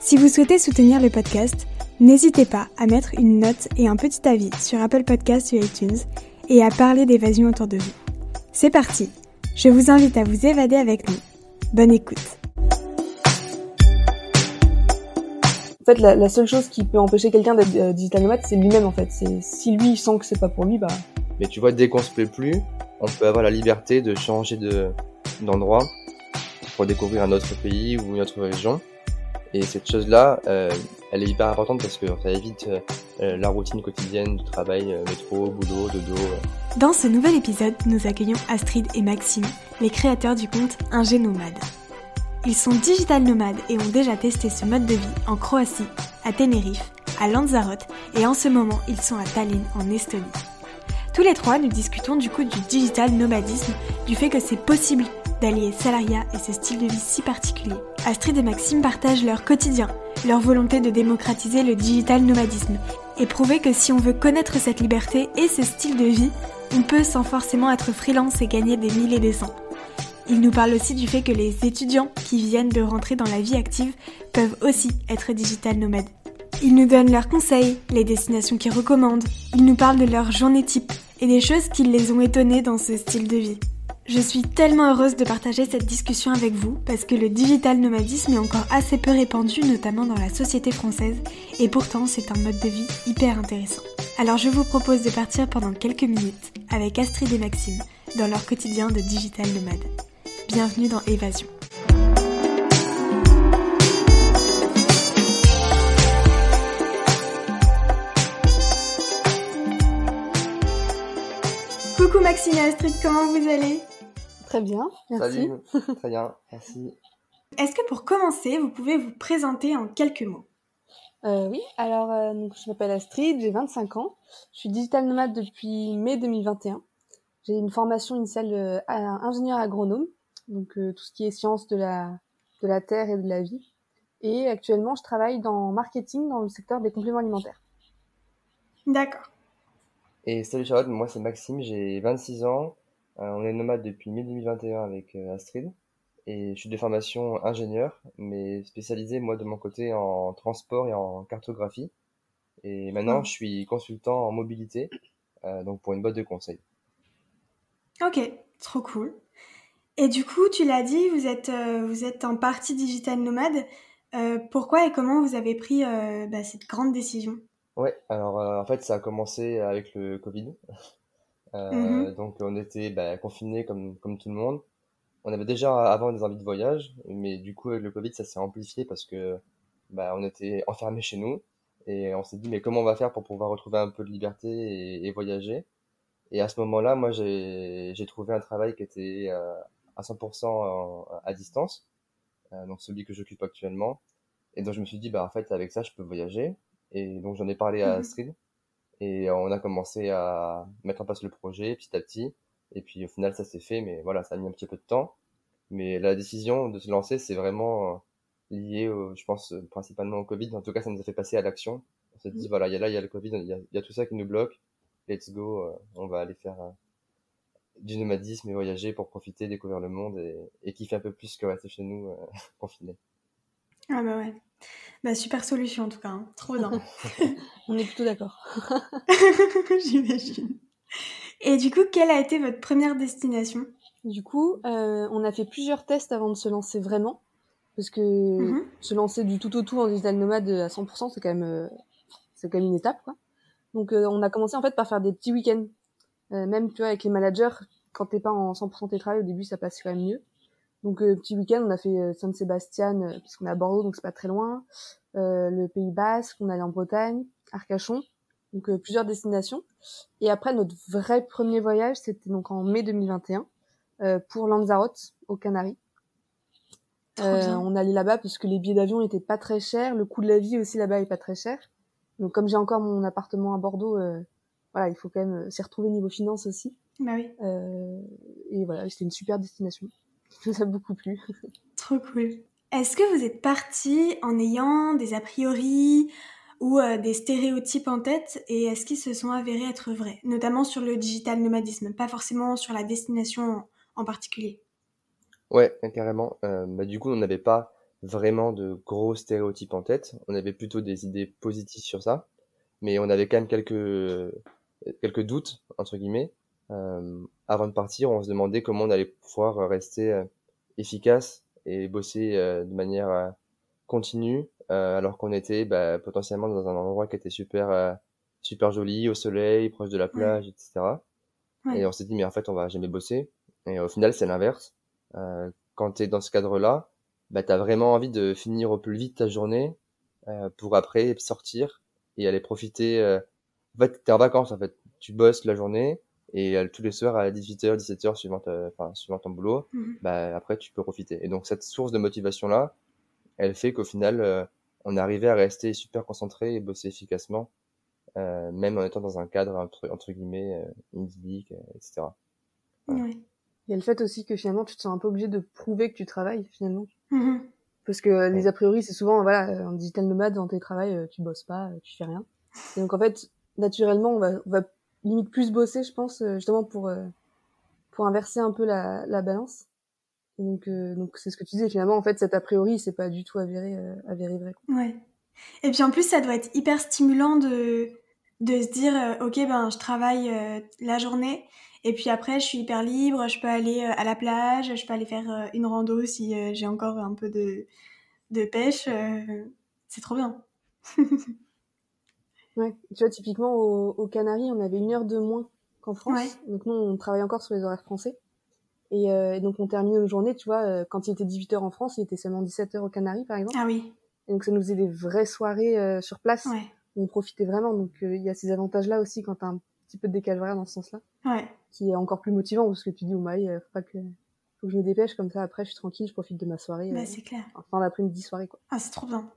Si vous souhaitez soutenir le podcast, n'hésitez pas à mettre une note et un petit avis sur Apple Podcasts ou iTunes et à parler d'évasion autour de vous. C'est parti Je vous invite à vous évader avec nous. Bonne écoute En fait, la, seule chose qui peut empêcher quelqu'un d'être euh, digital nomade, c'est lui-même en fait. C'est si lui il sent que c'est pas pour lui, bah. Mais tu vois, dès qu'on se plaît plus, on peut avoir la liberté de changer de d'endroit pour découvrir un autre pays ou une autre région. Et cette chose-là, euh, elle est hyper importante parce que ça évite euh, la routine quotidienne du travail, euh, métro, boulot, dodo. Dans ce nouvel épisode, nous accueillons Astrid et Maxime, les créateurs du compte Ingé Nomade. Ils sont digital nomades et ont déjà testé ce mode de vie en Croatie, à Tenerife, à Lanzarote et en ce moment ils sont à Tallinn en Estonie. Tous les trois, nous discutons du coup du digital nomadisme, du fait que c'est possible d'allier salariat et ce style de vie si particulier. Astrid et Maxime partagent leur quotidien, leur volonté de démocratiser le digital nomadisme et prouver que si on veut connaître cette liberté et ce style de vie, on peut sans forcément être freelance et gagner des milliers des cents. Ils nous parlent aussi du fait que les étudiants qui viennent de rentrer dans la vie active peuvent aussi être digital nomades. Ils nous donnent leurs conseils, les destinations qu'ils recommandent, ils nous parlent de leur journée type et des choses qui les ont étonnés dans ce style de vie. Je suis tellement heureuse de partager cette discussion avec vous parce que le digital nomadisme est encore assez peu répandu, notamment dans la société française, et pourtant c'est un mode de vie hyper intéressant. Alors je vous propose de partir pendant quelques minutes avec Astrid et Maxime dans leur quotidien de digital nomade. Bienvenue dans Évasion. Coucou Maxime et Astrid, comment vous allez? Très bien, merci. Salut, très bien, merci. Est-ce que pour commencer, vous pouvez vous présenter en quelques mots? Euh, Oui, alors euh, je m'appelle Astrid, j'ai 25 ans. Je suis digital nomade depuis mai 2021. J'ai une formation initiale euh, ingénieur agronome, donc tout ce qui est sciences de la, de la terre et de la vie. Et actuellement, je travaille dans marketing dans le secteur des compléments alimentaires. D'accord. Et salut Charlotte, moi c'est Maxime, j'ai 26 ans. Euh, on est nomade depuis mai 2021 avec euh, Astrid. Et je suis de formation ingénieur, mais spécialisé moi de mon côté en transport et en cartographie. Et maintenant, je suis consultant en mobilité, euh, donc pour une boîte de conseil. Ok, trop cool. Et du coup, tu l'as dit, vous êtes, vous êtes en partie digital nomade. pourquoi et comment vous avez pris bah, cette grande décision? Ouais, alors en fait, ça a commencé avec le Covid. Euh, mmh donc on était bah, confinés comme, comme tout le monde. On avait déjà avant des envies de voyage, mais du coup avec le Covid ça s'est amplifié parce que bah, on était enfermés chez nous et on s'est dit mais comment on va faire pour pouvoir retrouver un peu de liberté et, et voyager? Et à ce moment-là, moi j'ai trouvé un travail qui était euh, à 100% à distance, euh, donc celui que j'occupe actuellement. Et donc je me suis dit bah en fait avec ça je peux voyager. Et donc j'en ai parlé à mmh Astrid et on a commencé à mettre en place le projet petit à petit. Et puis au final, ça s'est fait, mais voilà, ça a mis un petit peu de temps. Mais la décision de se lancer, c'est vraiment euh, lié, je pense, principalement au Covid. En tout cas, ça nous a fait passer à l'action. On s'est dit, mm. voilà, il y a là, il y a le Covid, il y a, y a, tout ça qui nous bloque. Let's go, euh, on va aller faire euh, du nomadisme et voyager pour profiter, découvrir le monde et, et kiffer un peu plus que rester chez nous confinés. Ah bah ouais. Bah, super solution en tout cas, hein. trop bien. On est plutôt d'accord. J'imagine. Et du coup, quelle a été votre première destination? Du coup, euh, on a fait plusieurs tests avant de se lancer vraiment. Parce que mm-hmm. se lancer du tout au tout en digital nomade à 100%, c'est quand même, euh, c'est quand même une étape, quoi. Donc, euh, on a commencé en fait par faire des petits week-ends. même, tu vois, avec les managers, quand t'es pas en 100% télétravail, au début, ça passe quand même mieux. Donc euh, petit week-end, on a fait euh, Saint-Sébastien, euh, puisqu'on est à Bordeaux, donc c'est pas très loin. le Pays Basque, on allé en Bretagne, Arcachon, donc plusieurs destinations. Et après notre vrai premier voyage, c'était donc en mai 2021 pour Lanzarote, aux Canaries. on allait là-bas parce que les billets d'avion étaient pas très chers, le coût de la vie aussi là-bas est pas très cher. Donc comme j'ai encore mon appartement à Bordeaux, voilà, il faut quand même s'y retrouver niveau finance aussi. Bah oui. et voilà, c'était une super destination. Ça a beaucoup plu. Trop cool. Est-ce que vous êtes parti en ayant des a priori ou euh, des stéréotypes en tête et est-ce qu'ils se sont avérés être vrais, notamment sur le digital nomadisme, pas forcément sur la destination en particulier Ouais, carrément. Euh, bah, du coup, on n'avait pas vraiment de gros stéréotypes en tête. On avait plutôt des idées positives sur ça, mais on avait quand même quelques quelques doutes entre guillemets. Euh, avant de partir, on se demandait comment on allait pouvoir rester efficace et bosser de manière continue euh, alors qu'on était bah, potentiellement dans un endroit qui était super euh, super joli, au soleil, proche de la plage, etc. Et on s'est dit mais en fait on va jamais bosser. Et au final c'est l'inverse. Euh, quand tu es dans ce cadre-là, bah, tu as vraiment envie de finir au plus vite ta journée euh, pour après sortir et aller profiter. Euh... En fait, tu es en vacances en fait. Tu bosses la journée et tous les soirs à 18h, 17h suivant, enfin, suivant ton boulot, mmh bah, après tu peux profiter. Et donc cette source de motivation-là, elle fait qu'au final, on arrivait à rester super concentré et bosser efficacement, euh, même en étant dans un cadre entre, entre guillemets euh, idyllique, euh, etc. Il y a le fait aussi que finalement tu te sens un peu obligé de prouver que tu travailles finalement. Mm-hmm. Parce que les a priori c'est souvent voilà en digital nomade dans tes travails tu bosses pas, tu fais rien. Et donc en fait naturellement on va, on va limite plus bosser je pense justement pour pour inverser un peu la, la balance. Donc, euh, donc c'est ce que tu disais finalement. En fait, cet a priori, c'est pas du tout avéré, euh, avéré vrai. Ouais. Et puis en plus, ça doit être hyper stimulant de de se dire, euh, ok, ben je travaille la journée, et puis après, je suis hyper libre. Je peux aller à la plage, je peux aller faire une rando si j'ai encore un peu de de pêche. c'est trop bien. ouais. Tu vois, typiquement aux Canaries, on avait une heure de moins qu'en France. Donc nous, on travaille encore sur les horaires français. Euh, et, donc on termine nos journées, tu vois, euh, quand il était 18h en France, il était seulement 17h aux Canaries, par exemple. Ah oui. Et donc ça nous faisait des vraies soirées euh, sur place. Ouais. On profitait vraiment. Donc il y a ces avantages-là aussi quand t'as un petit peu de décalage horaire dans ce sens-là. Ouais. Qui est encore plus motivant parce que tu dis, oh my, faut pas que, faut que je me dépêche comme ça. Après, je suis tranquille, je profite de ma soirée. Bah, c'est clair. Fin d'après-midi soirée, quoi. Ah, c'est trop bien.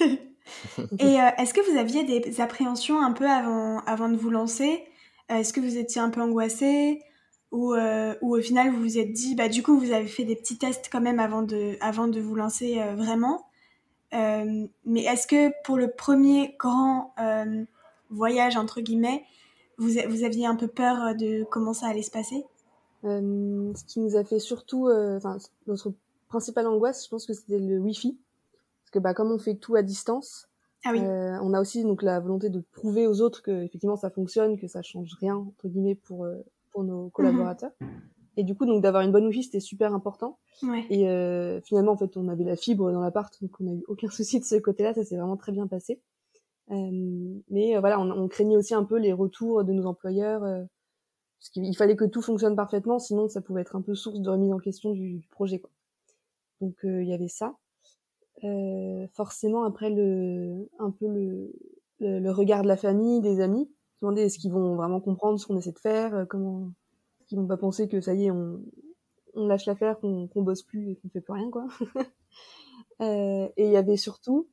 et est-ce que vous aviez des appréhensions un peu avant, avant de vous lancer? Est-ce que vous étiez un peu angoissé? Ou, euh, au final vous vous êtes dit, bah, du coup vous avez fait des petits tests quand même avant de, avant de vous lancer euh, vraiment? Euh, mais est-ce que pour le premier grand euh, voyage, entre guillemets, vous, vous aviez un peu peur de comment ça allait se passer? Ce qui nous a fait surtout, notre principale angoisse, je pense que c'était le Wi-Fi. Parce que bah, comme on fait tout à distance, ah oui. on a aussi donc la volonté de prouver aux autres que effectivement ça fonctionne, que ça change rien entre guillemets pour pour nos mhm. collaborateurs. Et du coup, donc d'avoir une bonne wifi, c'était super important. Ouais. Et euh, finalement, en fait, on avait la fibre dans l'appart, donc on n'a eu aucun souci de ce côté-là. Ça s'est vraiment très bien passé. Euh, mais euh, voilà, on, on, craignait aussi un peu les retours de nos employeurs, euh, parce qu'il fallait que tout fonctionne parfaitement, sinon ça pouvait être un peu source de remise en question du, du projet. Quoi. Donc euh, il y avait ça. Forcément, après le, un peu le, le, le regard de la famille, des amis, demander est-ce qu'ils vont vraiment comprendre ce qu'on essaie de faire, euh, comment qu'ils vont pas penser que ça y est, on, on lâche l'affaire, qu'on qu'on bosse plus et qu'on fait plus rien quoi. euh, et il y avait surtout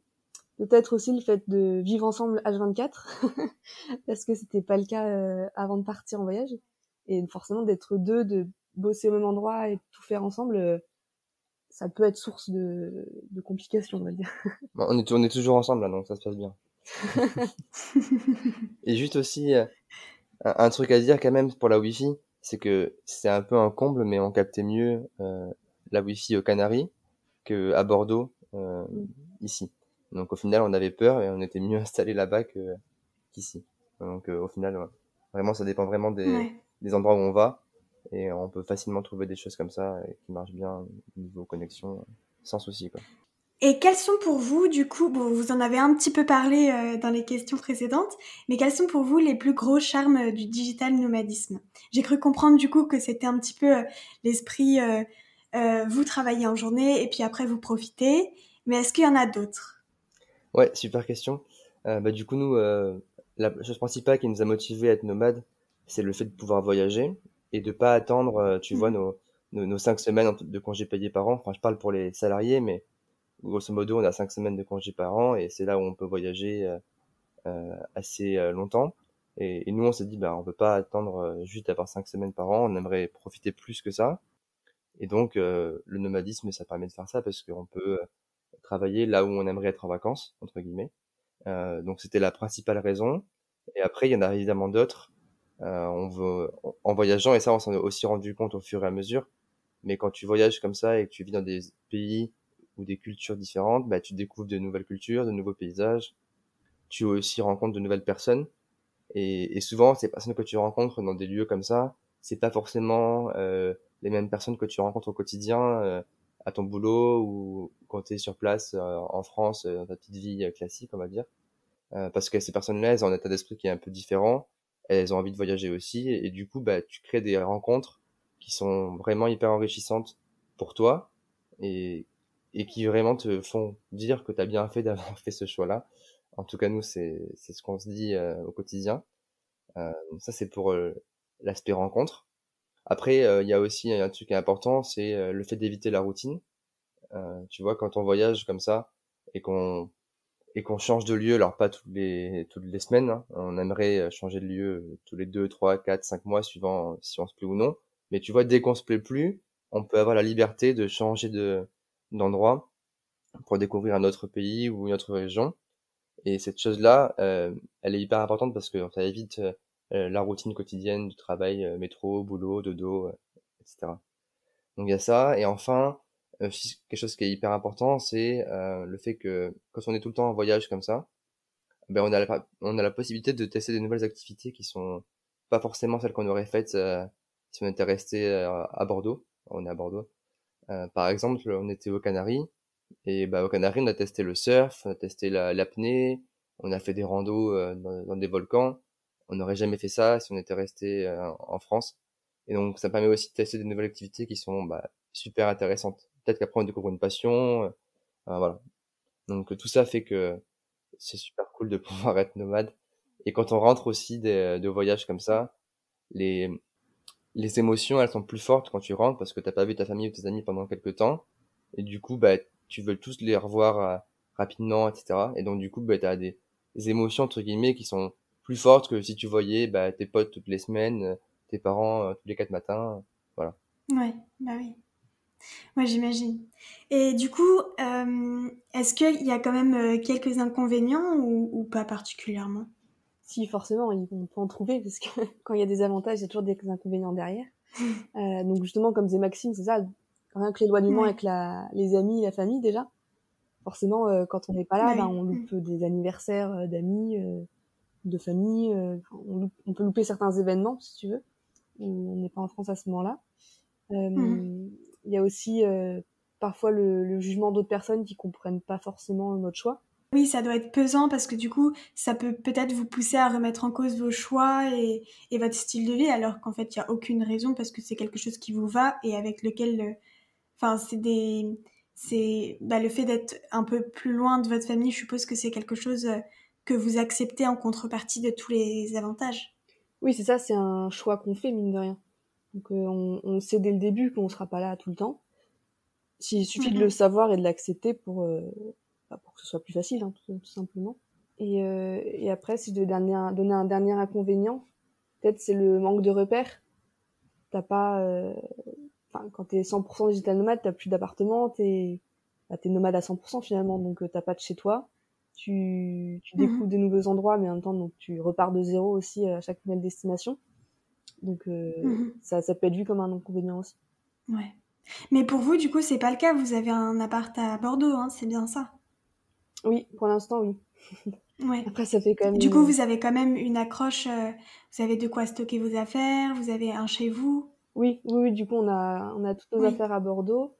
peut-être aussi le fait de vivre ensemble H24 parce que c'était pas le cas euh, avant de partir en voyage et forcément d'être deux, de bosser au même endroit et tout faire ensemble. Euh, ça peut être source de, de complications, on va dire. on, est, on est toujours ensemble, là, donc ça se passe bien. et juste aussi, euh, un, truc à dire quand même pour la Wi-Fi, c'est que c'est un peu un comble, mais on captait mieux euh, la Wi-Fi aux Canaries que à Bordeaux euh, mm. ici. Donc au final, on avait peur et on était mieux installé là-bas qu'ici. Donc au final, vraiment, ça dépend vraiment des, des endroits où on va et on peut facilement trouver des choses comme ça qui marchent bien niveau connexion sans souci quoi. Et quels sont pour vous, du coup, bon, vous en avez un petit peu parlé euh, dans les questions précédentes, mais quels sont pour vous les plus gros charmes euh, du digital nomadisme? J'ai cru comprendre du coup que c'était un petit peu euh, l'esprit, vous travaillez en journée et puis après vous profitez, mais est-ce qu'il y en a d'autres? Ouais, super question. bah, du coup, nous, la chose principale qui nous a motivés à être nomades, c'est le fait de pouvoir voyager et de pas attendre, tu vois, mmh. nos, nos, cinq semaines de congés payés par an. Enfin, je parle pour les salariés, mais grosso modo, on a cinq semaines de congés par an et c'est là où on peut voyager euh, euh assez euh, longtemps. Et, nous, on s'est dit, bah, on peut pas attendre euh, juste d'avoir cinq semaines par an. On aimerait profiter plus que ça. Et donc, le nomadisme, ça permet de faire ça parce qu'on peut travailler là où on aimerait être en vacances, entre guillemets. donc, c'était la principale raison. Et après, il y en a évidemment d'autres. On veut, en voyageant, et ça, on s'en est aussi rendu compte au fur et à mesure, mais quand tu voyages comme ça et que tu vis dans des pays ou des cultures différentes, bah, tu découvres de nouvelles cultures, de nouveaux paysages. Tu aussi rencontres de nouvelles personnes. Et, et souvent, ces personnes que tu rencontres dans des lieux comme ça, c'est pas forcément euh, les mêmes personnes que tu rencontres au quotidien euh, à ton boulot ou quand tu es sur place euh, en France dans ta petite vie classique, on va dire. parce que ces personnes-là, elles ont un état d'esprit qui est un peu différent. Elles ont envie de voyager aussi. Et, du coup, bah, tu crées des rencontres qui sont vraiment hyper enrichissantes pour toi et, et qui vraiment te font dire que tu as bien fait d'avoir fait ce choix-là. En tout cas, nous, c'est ce qu'on se dit euh, au quotidien. Euh, ça, c'est pour euh, l'aspect rencontre. Après, il y a aussi un truc important, c'est le fait d'éviter la routine. tu vois, quand on voyage comme ça et qu'on et qu'on change de lieu, alors pas toutes les toutes les semaines, hein, on aimerait changer de lieu tous les deux, trois, quatre, cinq mois suivant si on se plaît ou non. Mais tu vois, dès qu'on se plaît plus, on peut avoir la liberté de changer de d'endroit pour découvrir un autre pays ou une autre région. Et cette chose-là, euh, elle est hyper importante parce que ça évite euh, la routine quotidienne du travail, euh, métro, boulot, dodo, etc. Donc il y a ça. Et enfin, quelque chose qui est hyper important, c'est le fait que quand on est tout le temps en voyage comme ça, ben on a la, on a la possibilité de tester des nouvelles activités qui sont pas forcément celles qu'on aurait faites si on était resté euh, à Bordeaux, on est à Bordeaux. Euh, par exemple, on était aux Canaries et bah, aux Canaries, on a testé le surf, on a testé l'apnée, on a fait des randos euh, dans, des volcans. On n'aurait jamais fait ça si on était resté en France. Et donc, ça permet aussi de tester des nouvelles activités qui sont bah, super intéressantes. Peut-être qu'après, on découvre une passion. voilà. Donc, tout ça fait que c'est super cool de pouvoir être nomade. Et quand on rentre aussi de, de voyages comme ça, les, les émotions, elles sont plus fortes quand tu rentres parce que t'as pas vu ta famille ou tes amis pendant quelques temps. Et du coup, bah, tu veux tous les revoir euh, rapidement, etc. Et donc, du coup, bah, t'as des, émotions, entre guillemets, qui sont plus fortes que si tu voyais bah, tes potes toutes les semaines, euh, tes parents euh, tous les quatre matins. voilà. Ouais, bah oui. Ouais, j'imagine. Et du coup, est-ce qu'il y a quand même quelques inconvénients ou, ou pas particulièrement? Si forcément, on peut en trouver, parce que quand il y a des avantages, il y a toujours des inconvénients derrière. euh, donc justement, comme disait Maxime, c'est ça, rien que l'éloignement avec la, les amis, la famille déjà. Forcément, euh, quand on n'est pas là, bah, on loupe des anniversaires euh, d'amis, euh, de famille. On, on, peut louper certains événements, si tu veux. On n'est pas en France à ce moment-là. Mhm. Il y a aussi parfois le, le jugement d'autres personnes qui comprennent pas forcément notre choix. Oui, ça doit être pesant parce que du coup, ça peut peut-être vous pousser à remettre en cause vos choix et, votre style de vie, alors qu'en fait, il n'y a aucune raison parce que c'est quelque chose qui vous va et avec lequel. Euh, enfin, c'est des. C'est bah, le fait d'être un peu plus loin de votre famille, je suppose que c'est quelque chose euh, que vous acceptez en contrepartie de tous les avantages. Oui, c'est ça, c'est un choix qu'on fait, mine de rien. Donc, euh, on, sait dès le début qu'on ne sera pas là tout le temps. Il suffit de le savoir et de l'accepter pour, pour que ce soit plus facile, hein, tout, simplement. Et, euh, et, après, si je devais donner un, donner un dernier inconvénient, peut-être c'est le manque de repères. T'as pas, euh, enfin, quand t'es 100% digital nomade, t'as plus d'appartement, t'es, bah, t'es nomade à 100% finalement, donc euh, t'as pas de chez toi. Tu, tu mhm. découvres des nouveaux endroits, mais en même temps, donc tu repars de zéro aussi à chaque nouvelle destination. Donc euh, mhm. ça, ça peut être vu comme un inconvénient aussi. Ouais. Mais pour vous, du coup, c'est pas le cas. Vous avez un appart à Bordeaux, hein, c'est bien ça? Oui, pour l'instant, oui. Ouais. Après, ça fait quand même. Du coup, vous avez quand même une accroche. Euh, vous avez de quoi stocker vos affaires. Vous avez un chez vous. Oui, oui, Du coup, on a, on a toutes nos affaires à Bordeaux.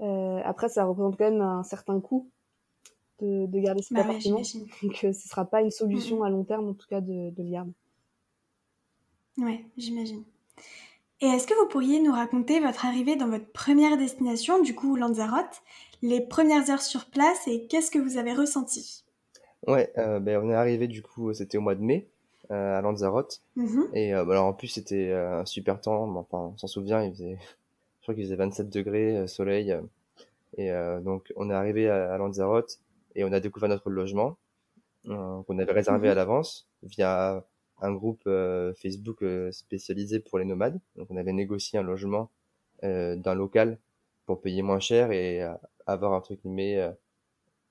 Euh, après, ça représente quand même un certain coût de, de garder cet bah appartement. Donc, euh, ce sera pas une solution à long terme, en tout cas, de, de le garder. Ouais, j'imagine. Et est-ce que vous pourriez nous raconter votre arrivée dans votre première destination, du coup Lanzarote, les premières heures sur place et qu'est-ce que vous avez ressenti? Ouais, euh, ben, on est arrivé du coup, c'était au mois de mai euh, à Lanzarote. Mm-hmm. Et euh, alors en plus c'était un super temps, enfin on s'en souvient, il faisait, crois qu'il faisait 27 degrés, soleil. et donc, on est arrivé à, Lanzarote et on a découvert notre logement qu'on avait réservé à mhm. l'avance via un groupe Facebook spécialisé pour les nomades. Donc, on avait négocié un logement d'un local pour payer moins cher et avoir un truc mais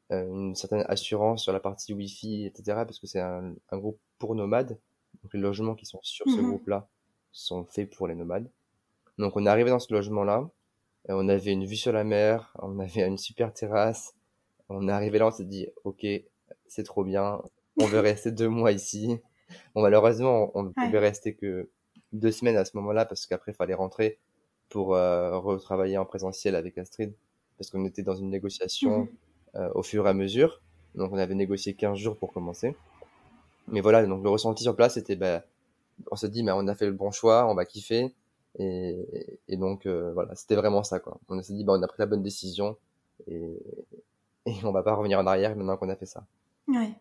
une certaine assurance sur la partie Wi-Fi, etc. Parce que c'est un, un, groupe pour nomades. Donc les logements qui sont sur ce mhm. groupe-là sont faits pour les nomades. Donc on est arrivé dans ce logement-là. On avait une vue sur la mer, on avait une super terrasse. On est arrivé là, on s'est dit, ok, c'est trop bien, on veut rester deux mois ici. Bon, malheureusement, on ne pouvait rester que deux semaines à ce moment-là parce qu'après, il fallait rentrer pour euh, retravailler en présentiel avec Astrid parce qu'on était dans une négociation mhm. euh, au fur et à mesure. Donc, on avait négocié 15 jours pour commencer. Mais voilà, donc le ressenti sur place, c'était, bah, on se dit, mais on a fait le bon choix, on va kiffer. Et, et donc, euh, voilà, c'était vraiment ça, quoi. On s'est dit, bah, on a pris la bonne décision et, et on va pas revenir en arrière maintenant qu'on a fait ça. Ouais.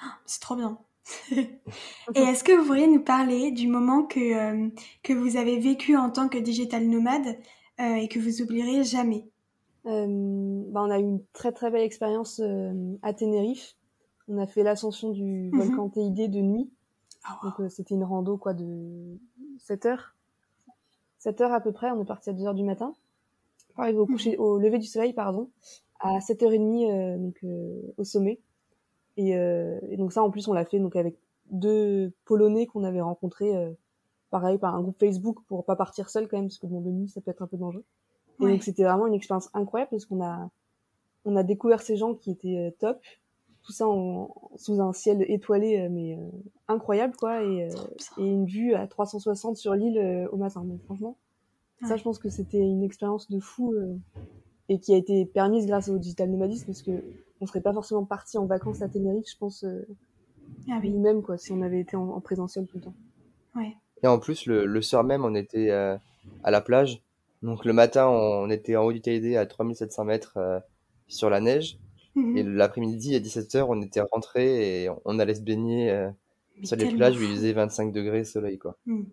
Ah, c'est trop bien. et est-ce que vous pourriez nous parler du moment que, euh, que vous avez vécu en tant que digital nomade euh, et que vous oublierez jamais? Bah, On a eu une très très belle expérience à Tenerife. On a fait l'ascension du mhm. volcan TID de nuit. Ah, Donc euh, c'était une rando quoi de 7 heures. 7 heures à peu près, on est parti à 2 heures du matin. Arriver au, coucher, mhm. au lever du soleil, pardon, à 7h30 euh, donc, euh, au sommet. Et, et, donc ça, en plus, on l'a fait donc avec deux Polonais qu'on avait rencontrés, pareil, par un groupe Facebook pour pas partir seul quand même, parce que bon, de nuit, ça peut être un peu dangereux. Et donc c'était vraiment une expérience incroyable parce qu'on a, on a découvert ces gens qui étaient top. Tout ça en, sous un ciel étoilé euh, mais euh, incroyable quoi. Et, euh, et, une vue à 360 sur l'île au matin donc franchement. Ça je pense que c'était une expérience de fou et qui a été permise grâce au digital nomadisme parce que on serait pas forcément parti en vacances à Tenerife je pense ah oui. même quoi si on avait été en, présentiel tout le temps ouais. et en plus le, le soir même on était à la plage donc le matin on était en haut du TID à 3700 mètres sur la neige et mhm. l'après-midi, à 17h, on était rentré et on allait se baigner euh, sur les plages où il faisait 25 degrés soleil, quoi. Hmm.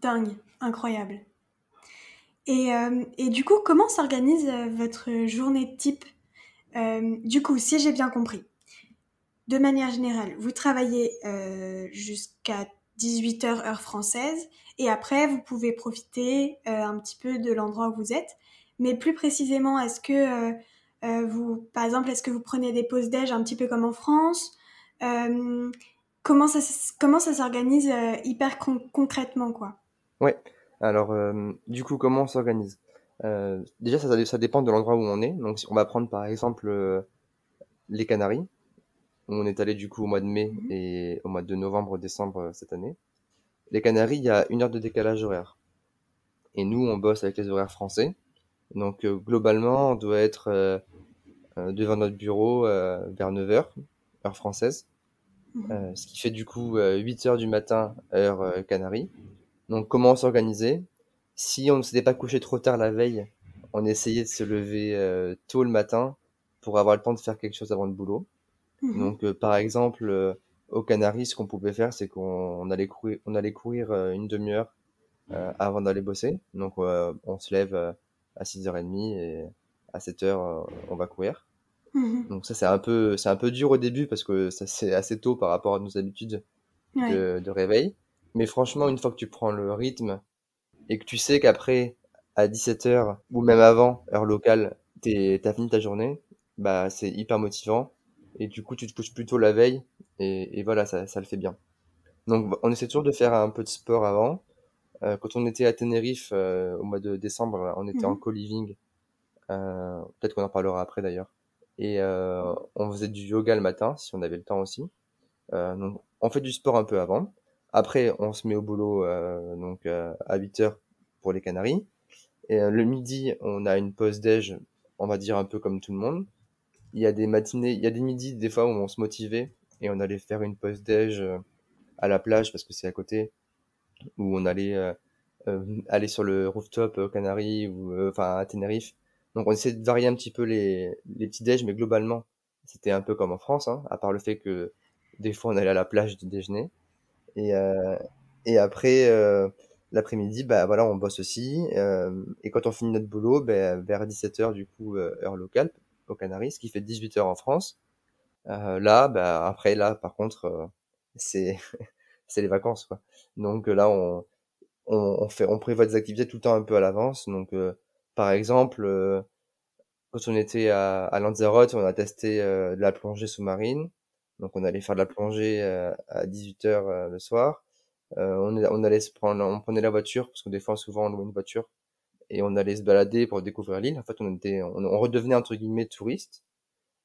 Dingue, incroyable. Et, euh, et, du coup, comment s'organise euh, votre journée type Du coup, si j'ai bien compris, de manière générale, vous travaillez jusqu'à 18h heure française et après, vous pouvez profiter un petit peu de l'endroit où vous êtes. Mais plus précisément, est-ce que euh, vous, par exemple, est-ce que vous prenez des pauses déj un petit peu comme en France? Euh, Comment ça, comment ça s'organise euh, hyper concrètement, quoi? Ouais. Alors, du coup, comment on s'organise? Déjà, ça, ça, dépend de l'endroit où on est. Donc, on va prendre par exemple les Canaries, où on est allé du coup au mois de mai mhm. et au mois de novembre, décembre cette année. Les Canaries, il y a une heure de décalage horaire. Et nous, on bosse avec les horaires français. Donc, globalement, on doit être euh, devant notre bureau euh, vers 9h, heure française. Mhm. Euh, ce qui fait du coup 8 heures du matin, heure Canarie. Donc comment s'organiser Si on ne s'était pas couché trop tard la veille, on essayait de se lever tôt le matin pour avoir le temps de faire quelque chose avant le boulot. Mhm. Donc par exemple, aux Canaries, ce qu'on pouvait faire, c'est qu'on allait courir, on allait courir une demi-heure avant d'aller bosser. Donc on se lève à 6h30 et à 7 heures, on va courir. Mhm. Donc ça, c'est un peu, c'est un peu dur au début parce que ça c'est assez tôt par rapport à nos habitudes de, réveil. Mais franchement, une fois que tu prends le rythme et que tu sais qu'après, à 17h ou même avant, heure locale, t'as fini ta journée, bah c'est hyper motivant. Et du coup, tu te couches plutôt la veille et, voilà, ça, ça le fait bien. Donc on essaie toujours de faire un peu de sport avant. Euh, quand on était à Tenerife euh, au mois de décembre, on était en mhm. co-living. Euh, peut-être qu'on en parlera après d'ailleurs. Et euh, on faisait du yoga le matin, si on avait le temps aussi. Euh, donc, on fait du sport un peu avant. Après, on se met au boulot euh, donc à 8 heures pour les Canaries. Et le midi, on a une pause déj, on va dire un peu comme tout le monde. Il y a des matinées, il y a des midis des fois où on se motivait et on allait faire une pause déj à la plage parce que c'est à côté, où on allait aller sur le rooftop aux Canaries ou enfin à Tenerife donc on essaie de varier un petit peu les, les petits déj, mais globalement, c'était un peu comme en France, hein, à part le fait que des fois on allait à la plage du déjeuner. Et, euh, et après, euh, l'après-midi, bah voilà, on bosse aussi. et quand on finit notre boulot, bah, vers 17h du coup, heure locale, au Canaries, ce qui fait 18h en France. là, bah après là, par contre, c'est c'est les vacances quoi. Donc là, on, on, fait, on prévoit des activités tout le temps un peu à l'avance. Donc par exemple, quand on était à, à Lanzarote, on a testé de la plongée sous-marine. Donc on allait faire de la plongée à 18h le soir. Euh, on, on, allait se prendre, on prenait la voiture parce que des fois souvent on louait une voiture et on allait se balader pour découvrir l'île. En fait, on était, on, redevenait entre guillemets touriste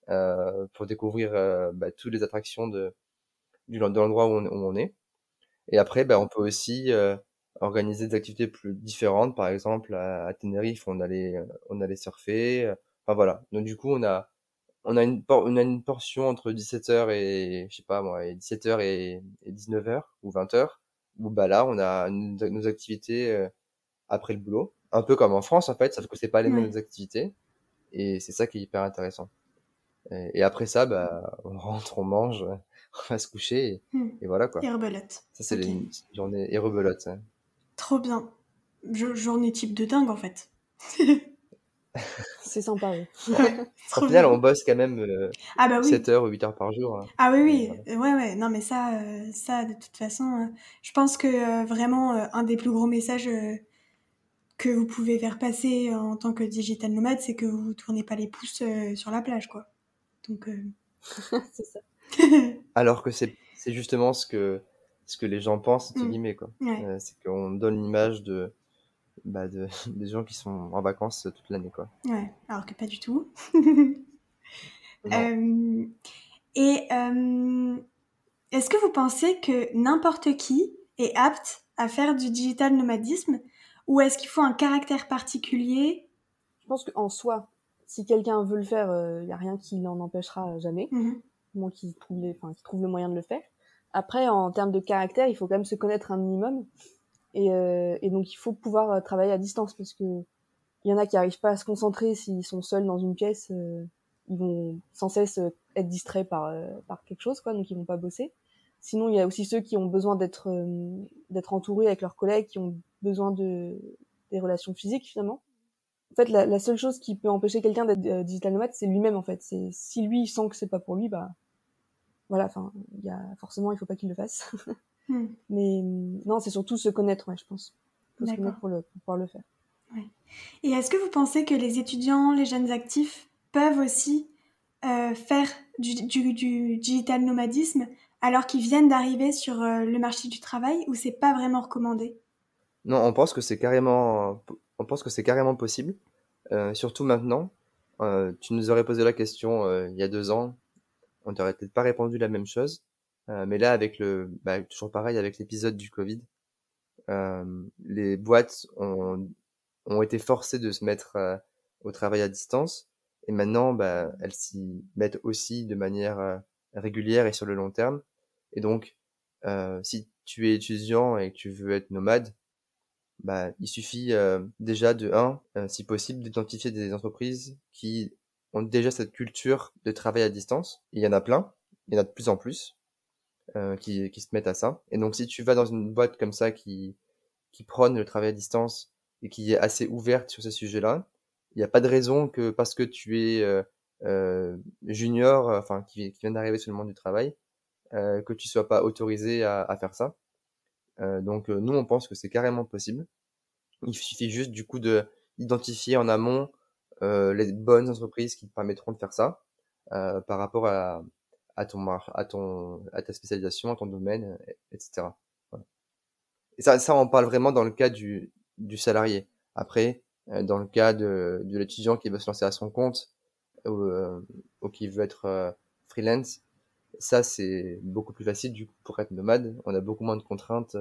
euh, pour découvrir euh, bah, toutes les attractions de, de l'endroit où, on, est. Et après, bah, on peut aussi euh, organiser des activités plus différentes. Par exemple, à, à Tenerife, on allait, on allait surfer. Enfin voilà. Donc du coup, on a, on a une, on a une portion entre 17h et, je sais pas moi, 17h et, et 19h ou 20h où bah là, on a nos activités euh, après le boulot, un peu comme en France en fait, sauf que c'est pas les mêmes activités, et c'est ça qui est hyper intéressant. Et, après ça, bah, on rentre, on mange, on va se coucher, et, hmm. voilà quoi. Et rebelote. Ça c'est les journées et rebelote. Trop bien. journée type de dingue en fait. C'est sympa, oui. Au final, on bosse quand même euh, ah bah 7 heures ou 8 heures par jour. Hein. Ah oui, oui. Ouais, ouais. Non, mais ça, euh, ça de toute façon, euh, je pense que vraiment, un des plus gros messages que vous pouvez faire passer en tant que digital nomade, c'est que vous ne tournez pas les pouces sur la plage, quoi. Donc, c'est ça. Alors que c'est justement ce que, ce que les gens pensent, entre mmh. guillemets, quoi. c'est qu'on donne l'image de bah, de, des gens qui sont en vacances toute l'année. quoi. Ouais, alors que pas du tout. Euh, et euh, est-ce que vous pensez que n'importe qui est apte à faire du digital nomadisme ou est-ce qu'il faut un caractère particulier? Je pense qu'en soi, si quelqu'un veut le faire, il euh, n'y a rien qui l'en empêchera jamais, mm qu'il trouve, trouve le moyen de le faire. Après, en termes de caractère, il faut quand même se connaître un minimum. Et, euh, et, donc il faut pouvoir euh, travailler à distance parce que il y en a qui arrivent pas à se concentrer s'ils sont seuls dans une pièce, euh, ils vont sans cesse être distraits par par quelque chose quoi, donc ils vont pas bosser. Sinon il y a aussi ceux qui ont besoin d'être d'être entourés avec leurs collègues, qui ont besoin de des relations physiques finalement. En fait, la, la seule chose qui peut empêcher quelqu'un d'être digital nomade, c'est lui-même en fait. C'est si lui il sent que c'est pas pour lui, bah voilà. Enfin, il y a forcément il faut pas qu'il le fasse. Hmm. Mais non, c'est surtout se connaître, ouais, je pense. se connaître pour, le, pour pouvoir le faire. Ouais. Et est-ce que vous pensez que les étudiants, les jeunes actifs peuvent aussi euh, faire du, du, du, digital nomadisme alors qu'ils viennent d'arriver sur euh, le marché du travail ou c'est pas vraiment recommandé? Non, on pense que c'est carrément, on pense que c'est carrément possible, euh, surtout maintenant. tu nous aurais posé la question il y a deux ans, on t'aurait peut-être pas répondu la même chose. Euh, mais là, avec le, bah, toujours pareil, avec l'épisode du Covid, euh, les boîtes ont, ont été forcées de se mettre euh, au travail à distance. Et maintenant, bah, elles s'y mettent aussi de manière régulière et sur le long terme. Et donc, si tu es étudiant et que tu veux être nomade, bah, il suffit déjà de un, si possible, d'identifier des entreprises qui ont déjà cette culture de travail à distance. Il y en a plein, il y en a de plus en plus. Euh, qui, qui se mettent à ça. Et donc si tu vas dans une boîte comme ça qui, qui prône le travail à distance et qui est assez ouverte sur ces sujets-là, il n'y a pas de raison que parce que tu es euh, euh junior, enfin qui, vient d'arriver sur le monde du travail, euh, que tu sois pas autorisé à, à faire ça. Euh, donc nous on pense que c'est carrément possible. Il suffit juste du coup de identifier en amont les bonnes entreprises qui te permettront de faire ça par rapport à, à ton à ton à ta spécialisation, à ton domaine, etc. Et ça, ça, on parle vraiment dans le cas du, du salarié. Après, euh, dans le cas de, de l'étudiant qui veut se lancer à son compte ou, euh, qui veut être euh, freelance, ça c'est beaucoup plus facile du coup pour être nomade. On a beaucoup moins de contraintes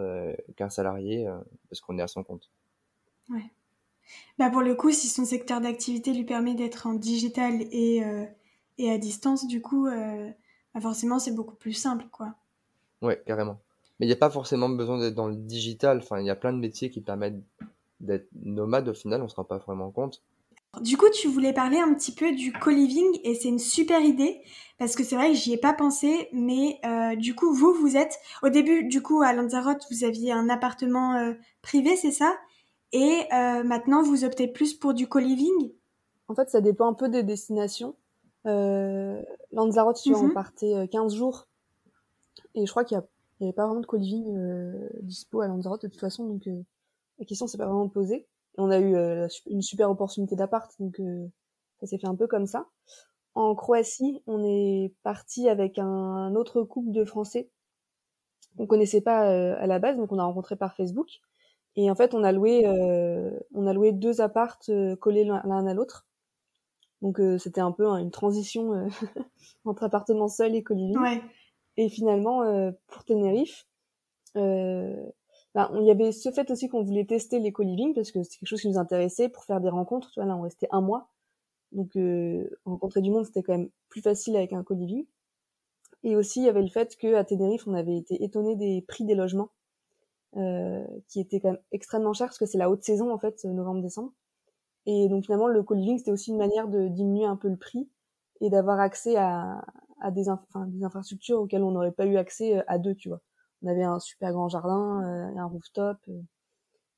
qu'un salarié parce qu'on est à son compte. Ouais. Bah pour le coup, si son secteur d'activité lui permet d'être en digital et, et à distance, du coup, bah, forcément c'est beaucoup plus simple quoi. Ouais, carrément. Mais il n'y a pas forcément besoin d'être dans le digital. Enfin, il y a plein de métiers qui permettent d'être nomade au final, on se rend pas vraiment compte. Du coup, tu voulais parler un petit peu du co-living et c'est une super idée parce que c'est vrai que j'y ai pas pensé, mais euh, du coup, vous, vous êtes au début, du coup, à Lanzarote, vous aviez un appartement euh, privé, c'est ça? Et euh, maintenant, vous optez plus pour du co-living? En fait, ça dépend un peu des destinations. Lanzarote, tu vois, on mhm. partait 15 jours et je crois qu'il n'y avait pas vraiment de co-living dispo à Lanzarote de toute façon, donc la question s'est pas vraiment posée. Et on a eu une super opportunité d'appart, donc ça s'est fait un peu comme ça. En Croatie, on est parti avec un autre couple de Français qu'on connaissait pas euh, à la base, donc on a rencontré par Facebook. Et en fait, on a loué, euh, on a loué deux appartes euh, collés l'un à l'autre. Donc c'était un peu hein, une transition entre appartement seul et co-living. Et finalement, pour Tenerife, bah, il y avait ce fait aussi qu'on voulait tester les co-living parce que c'est quelque chose qui nous intéressait pour faire des rencontres. Tu vois, là, on restait un mois. Donc, euh, rencontrer du monde, c'était quand même plus facile avec un coliving. Et aussi, il y avait le fait qu'à Tenerife, on avait été étonné des prix des logements, euh, qui étaient quand même extrêmement chers, parce que c'est la haute saison, en fait, novembre-décembre. Et donc, finalement, le co-living, c'était aussi une manière de diminuer un peu le prix et d'avoir accès à, à des, infrastructures auxquelles on n'aurait pas eu accès euh, à deux, tu vois. On avait un super grand jardin, euh, un rooftop, euh,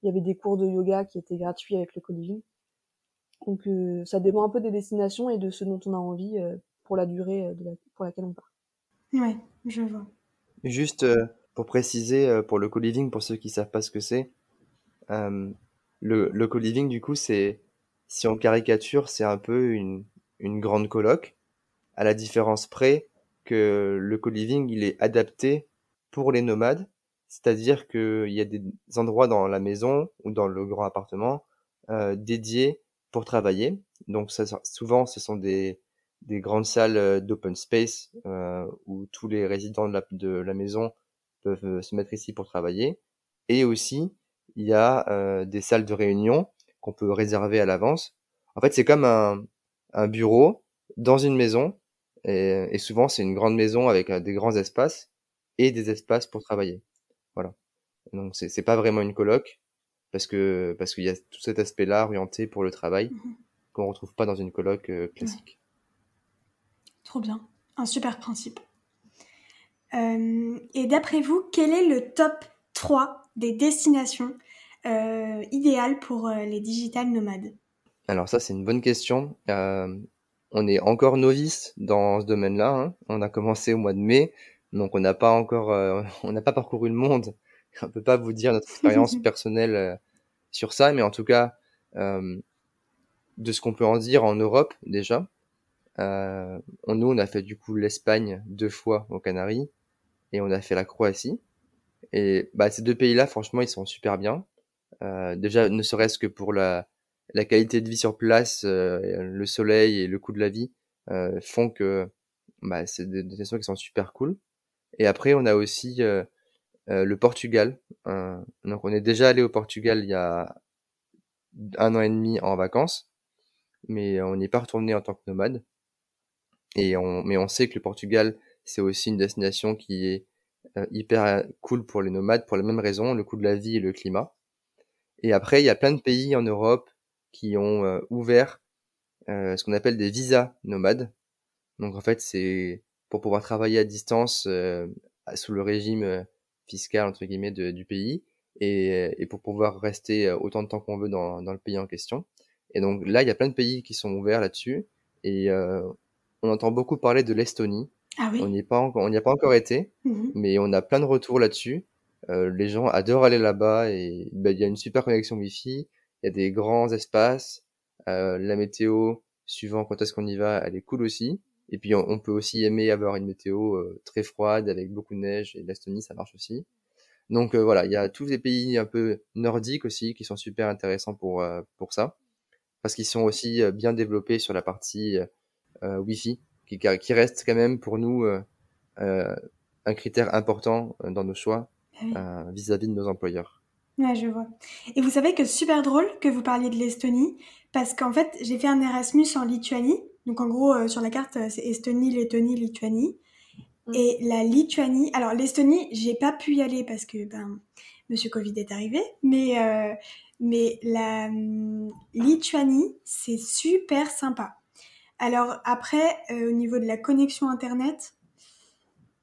il y avait des cours de yoga qui étaient gratuits avec le co-living. Donc euh, ça dépend un peu des destinations et de ce dont on a envie euh, pour la durée pour laquelle on part. Ouais, je vois. Juste pour préciser, pour le co-living, pour ceux qui savent pas ce que c'est, le, le co-living, du coup, c'est, si on caricature, c'est un peu une, une grande coloc, à la différence près que le co-living, il est adapté pour les nomades, c'est-à-dire qu'il y a des endroits dans la maison ou dans le grand appartement euh, dédiés pour travailler. Donc souvent, ce sont des, des grandes salles euh, d'open space euh, où tous les résidents de la, de la maison peuvent euh, se mettre ici pour travailler. Et aussi, il y a euh, des salles de réunion qu'on peut réserver à l'avance. En fait, c'est comme un, un, bureau dans une maison. Et, et souvent, c'est une grande maison avec des grands espaces et des espaces pour travailler. Voilà. Donc, c'est pas vraiment une coloc, parce que parce qu'il y a tout cet aspect-là orienté pour le travail mhm. qu'on retrouve pas dans une coloc euh, classique. Trop bien, un super principe. Euh, et d'après vous, quel est le top 3 des destinations euh, idéales pour les digital nomades? Alors ça, c'est une bonne question. on est encore novice dans ce domaine-là. Hein. On a commencé au mois de mai, donc on n'a pas encore, on n'a pas parcouru le monde on peut pas vous dire notre expérience personnelle euh, sur ça, mais en tout cas, euh, de ce qu'on peut en dire en Europe déjà, euh, on, nous on a fait du coup l'Espagne deux fois aux Canaries et on a fait la Croatie. Et bah, ces deux pays-là, franchement, ils sont super bien. Euh, déjà, ne serait-ce que pour la, la qualité de vie sur place, euh, le soleil et le coût de la vie euh, font que bah, c'est des destinations qui sont super cool. Et après, on a aussi euh, le Portugal. Euh, donc on est déjà allé au Portugal il y a un an et demi en vacances, mais on n'y est pas retourné en tant que nomade. Et on, mais on sait que le Portugal, c'est aussi une destination qui est euh, hyper cool pour les nomades pour les mêmes raisons, le coût de la vie et le climat. Et après, il y a plein de pays en Europe qui ont ouvert ce qu'on appelle des visas nomades. Donc en fait, c'est pour pouvoir travailler à distance sous le régime fiscale entre guillemets du pays et, et, pour pouvoir rester euh, autant de temps qu'on veut dans, dans, le pays en question. Et donc là, il y a plein de pays qui sont ouverts là-dessus et euh, on entend beaucoup parler de l'Estonie. Ah oui. On n'y est pas encore, on n'y a pas encore été, mhm. mais on a plein de retours là-dessus. Euh, les gens adorent aller là-bas et ben, il y a une super connexion Wi-Fi, il y a des grands espaces, euh, la météo suivant quand est-ce qu'on y va, elle est cool aussi. Et puis on, peut aussi aimer avoir une météo euh, très froide avec beaucoup de neige et l'Estonie ça marche aussi. Donc euh, voilà, il y a tous les pays un peu nordiques aussi qui sont super intéressants pour euh, pour ça parce qu'ils sont aussi bien développés sur la partie Wi-Fi qui, qui reste quand même pour nous un critère important dans nos choix ah vis-à-vis -vis de nos employeurs. Ouais, je vois. Et vous savez que super drôle que vous parliez de l'Estonie, parce qu'en fait, j'ai fait un Erasmus en Lituanie, donc en gros, euh, sur la carte, euh, c'est Estonie, Lettonie, Lituanie. Mm. Et la Lituanie, alors l'Estonie, j'ai pas pu y aller parce que ben, Monsieur Covid est arrivé, mais, euh, mais la hum, Lituanie, c'est super sympa. Alors après, euh, au niveau de la connexion Internet,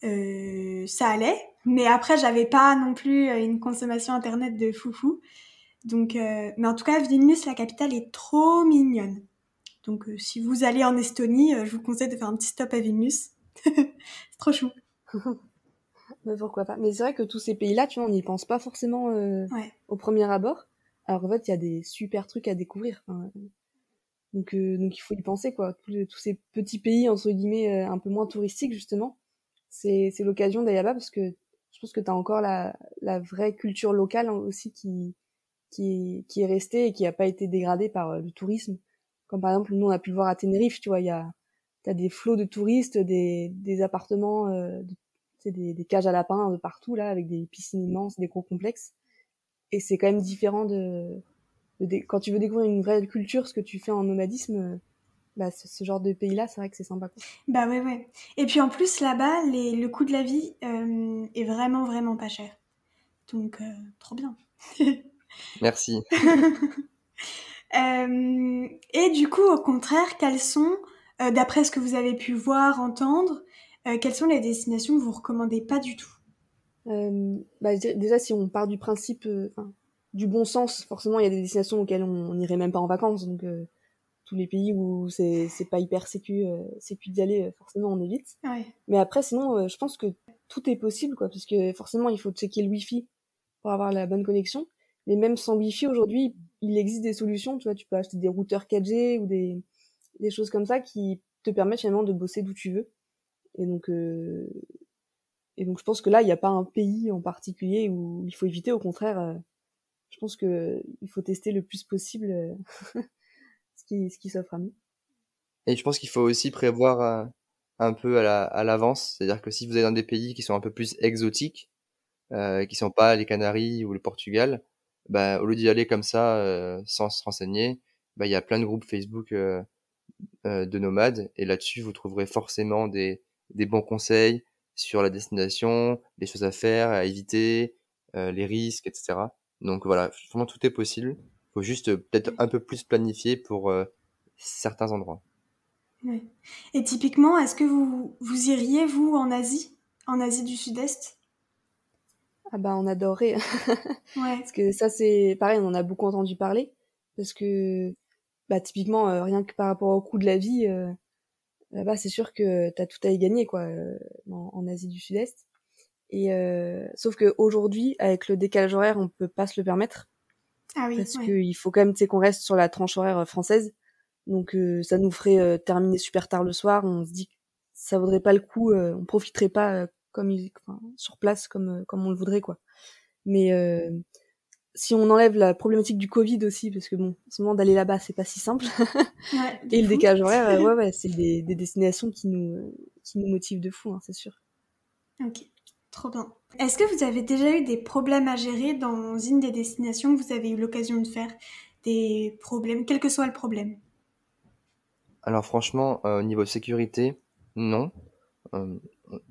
euh, ça allait, mais après, j'avais pas non plus euh, une consommation Internet de foufou. Donc, mais en tout cas, Vilnius, la capitale, est trop mignonne. Donc, si vous allez en Estonie, je vous conseille de faire un petit stop à Vilnius. c'est trop chou. mais pourquoi pas Mais c'est vrai que tous ces pays-là, tu vois, on n'y pense pas forcément au premier abord. Alors en fait, il y a des super trucs à découvrir. donc, euh, donc il faut y penser, quoi. Tous, ces petits pays, entre guillemets, euh, un peu moins touristiques, justement, c'est l'occasion d'aller là-bas parce que je pense que tu as encore la, la vraie culture locale aussi qui, qui, qui est restée et qui n'a pas été dégradée par euh, le tourisme. Comme par exemple, nous, on a pu le voir à Tenerife, tu vois, il y a t'as des flots de touristes, des, des appartements, euh, des, des cages à lapins de partout, là, avec des piscines immenses, des gros complexes et c'est quand même différent de, quand tu veux découvrir une vraie culture, ce que tu fais en nomadisme. Bah, ce, genre de pays-là, c'est vrai que c'est sympa. Bah ouais, ouais. Et puis en plus, là-bas, le coût de la vie euh, est vraiment, vraiment pas cher. Donc, euh, trop bien. Merci. Euh, et du coup, au contraire, quelles sont, d'après ce que vous avez pu voir, entendre, quelles sont les destinations que vous recommandez pas du tout? Euh, bah, déjà, si on part du principe, euh, du bon sens, forcément, il y a des destinations auxquelles on n'irait même pas en vacances. Donc, euh, tous les pays où c'est pas hyper sécu, sécu d'y aller, forcément, on évite. Mais après, sinon, je pense que tout est possible, quoi, parce que forcément, il faut checker le Wi-Fi pour avoir la bonne connexion. Mais même sans Wi-Fi, aujourd'hui, il existe des solutions. Tu vois, tu peux acheter des routeurs 4G ou des, des choses comme ça qui te permettent finalement de bosser d'où tu veux. Et donc, euh, et donc je pense que là, il n'y a pas un pays en particulier où il faut éviter. Au contraire, euh, je pense que il faut tester le plus possible euh, ce qui s'offre à nous. Et je pense qu'il faut aussi prévoir euh, un peu à l'avance. C'est-à-dire que si vous êtes dans des pays qui sont un peu plus exotiques, euh, qui sont pas les Canaries ou le Portugal, bah, au lieu d'y aller comme ça sans se renseigner, bah, il y a plein de groupes Facebook de nomades. Et là-dessus, vous trouverez forcément des, des bons conseils, sur la destination, les choses à faire, à éviter, euh, les risques, etc. Donc voilà, vraiment tout est possible. Faut juste euh, peut-être un peu plus planifier pour euh, certains endroits. Ouais. Et typiquement, est-ce que vous, vous iriez, vous, en Asie? En Asie du Sud-Est? Ah bah on adorerait. ouais. Parce que ça c'est pareil, on en a beaucoup entendu parler. Parce que bah typiquement, rien que par rapport au coût de la vie, là-bas, c'est sûr que tu as tout à y gagner, quoi, euh, en, Asie du Sud-Est. Et euh, sauf qu'aujourd'hui, avec le décalage horaire, on peut pas se le permettre. Ah oui. Parce qu'il faut quand même, qu'on reste sur la tranche horaire euh, française. Donc ça nous ferait terminer super tard le soir. On se dit que ça vaudrait pas le coup. on profiterait pas comme enfin, sur place comme comme on le voudrait, quoi. Mais si on enlève la problématique du Covid aussi, parce que bon, en ce moment d'aller là-bas, c'est pas si simple. Ouais, et le décalage horaire, euh, ouais, ouais, c'est des, des, destinations qui nous, qui nous motivent de fou, hein, c'est sûr. Ok, Est-ce que vous avez déjà eu des problèmes à gérer dans une des destinations que vous avez eu l'occasion de faire? Des problèmes, quel que soit le problème Alors franchement, euh, au niveau sécurité, non. Euh,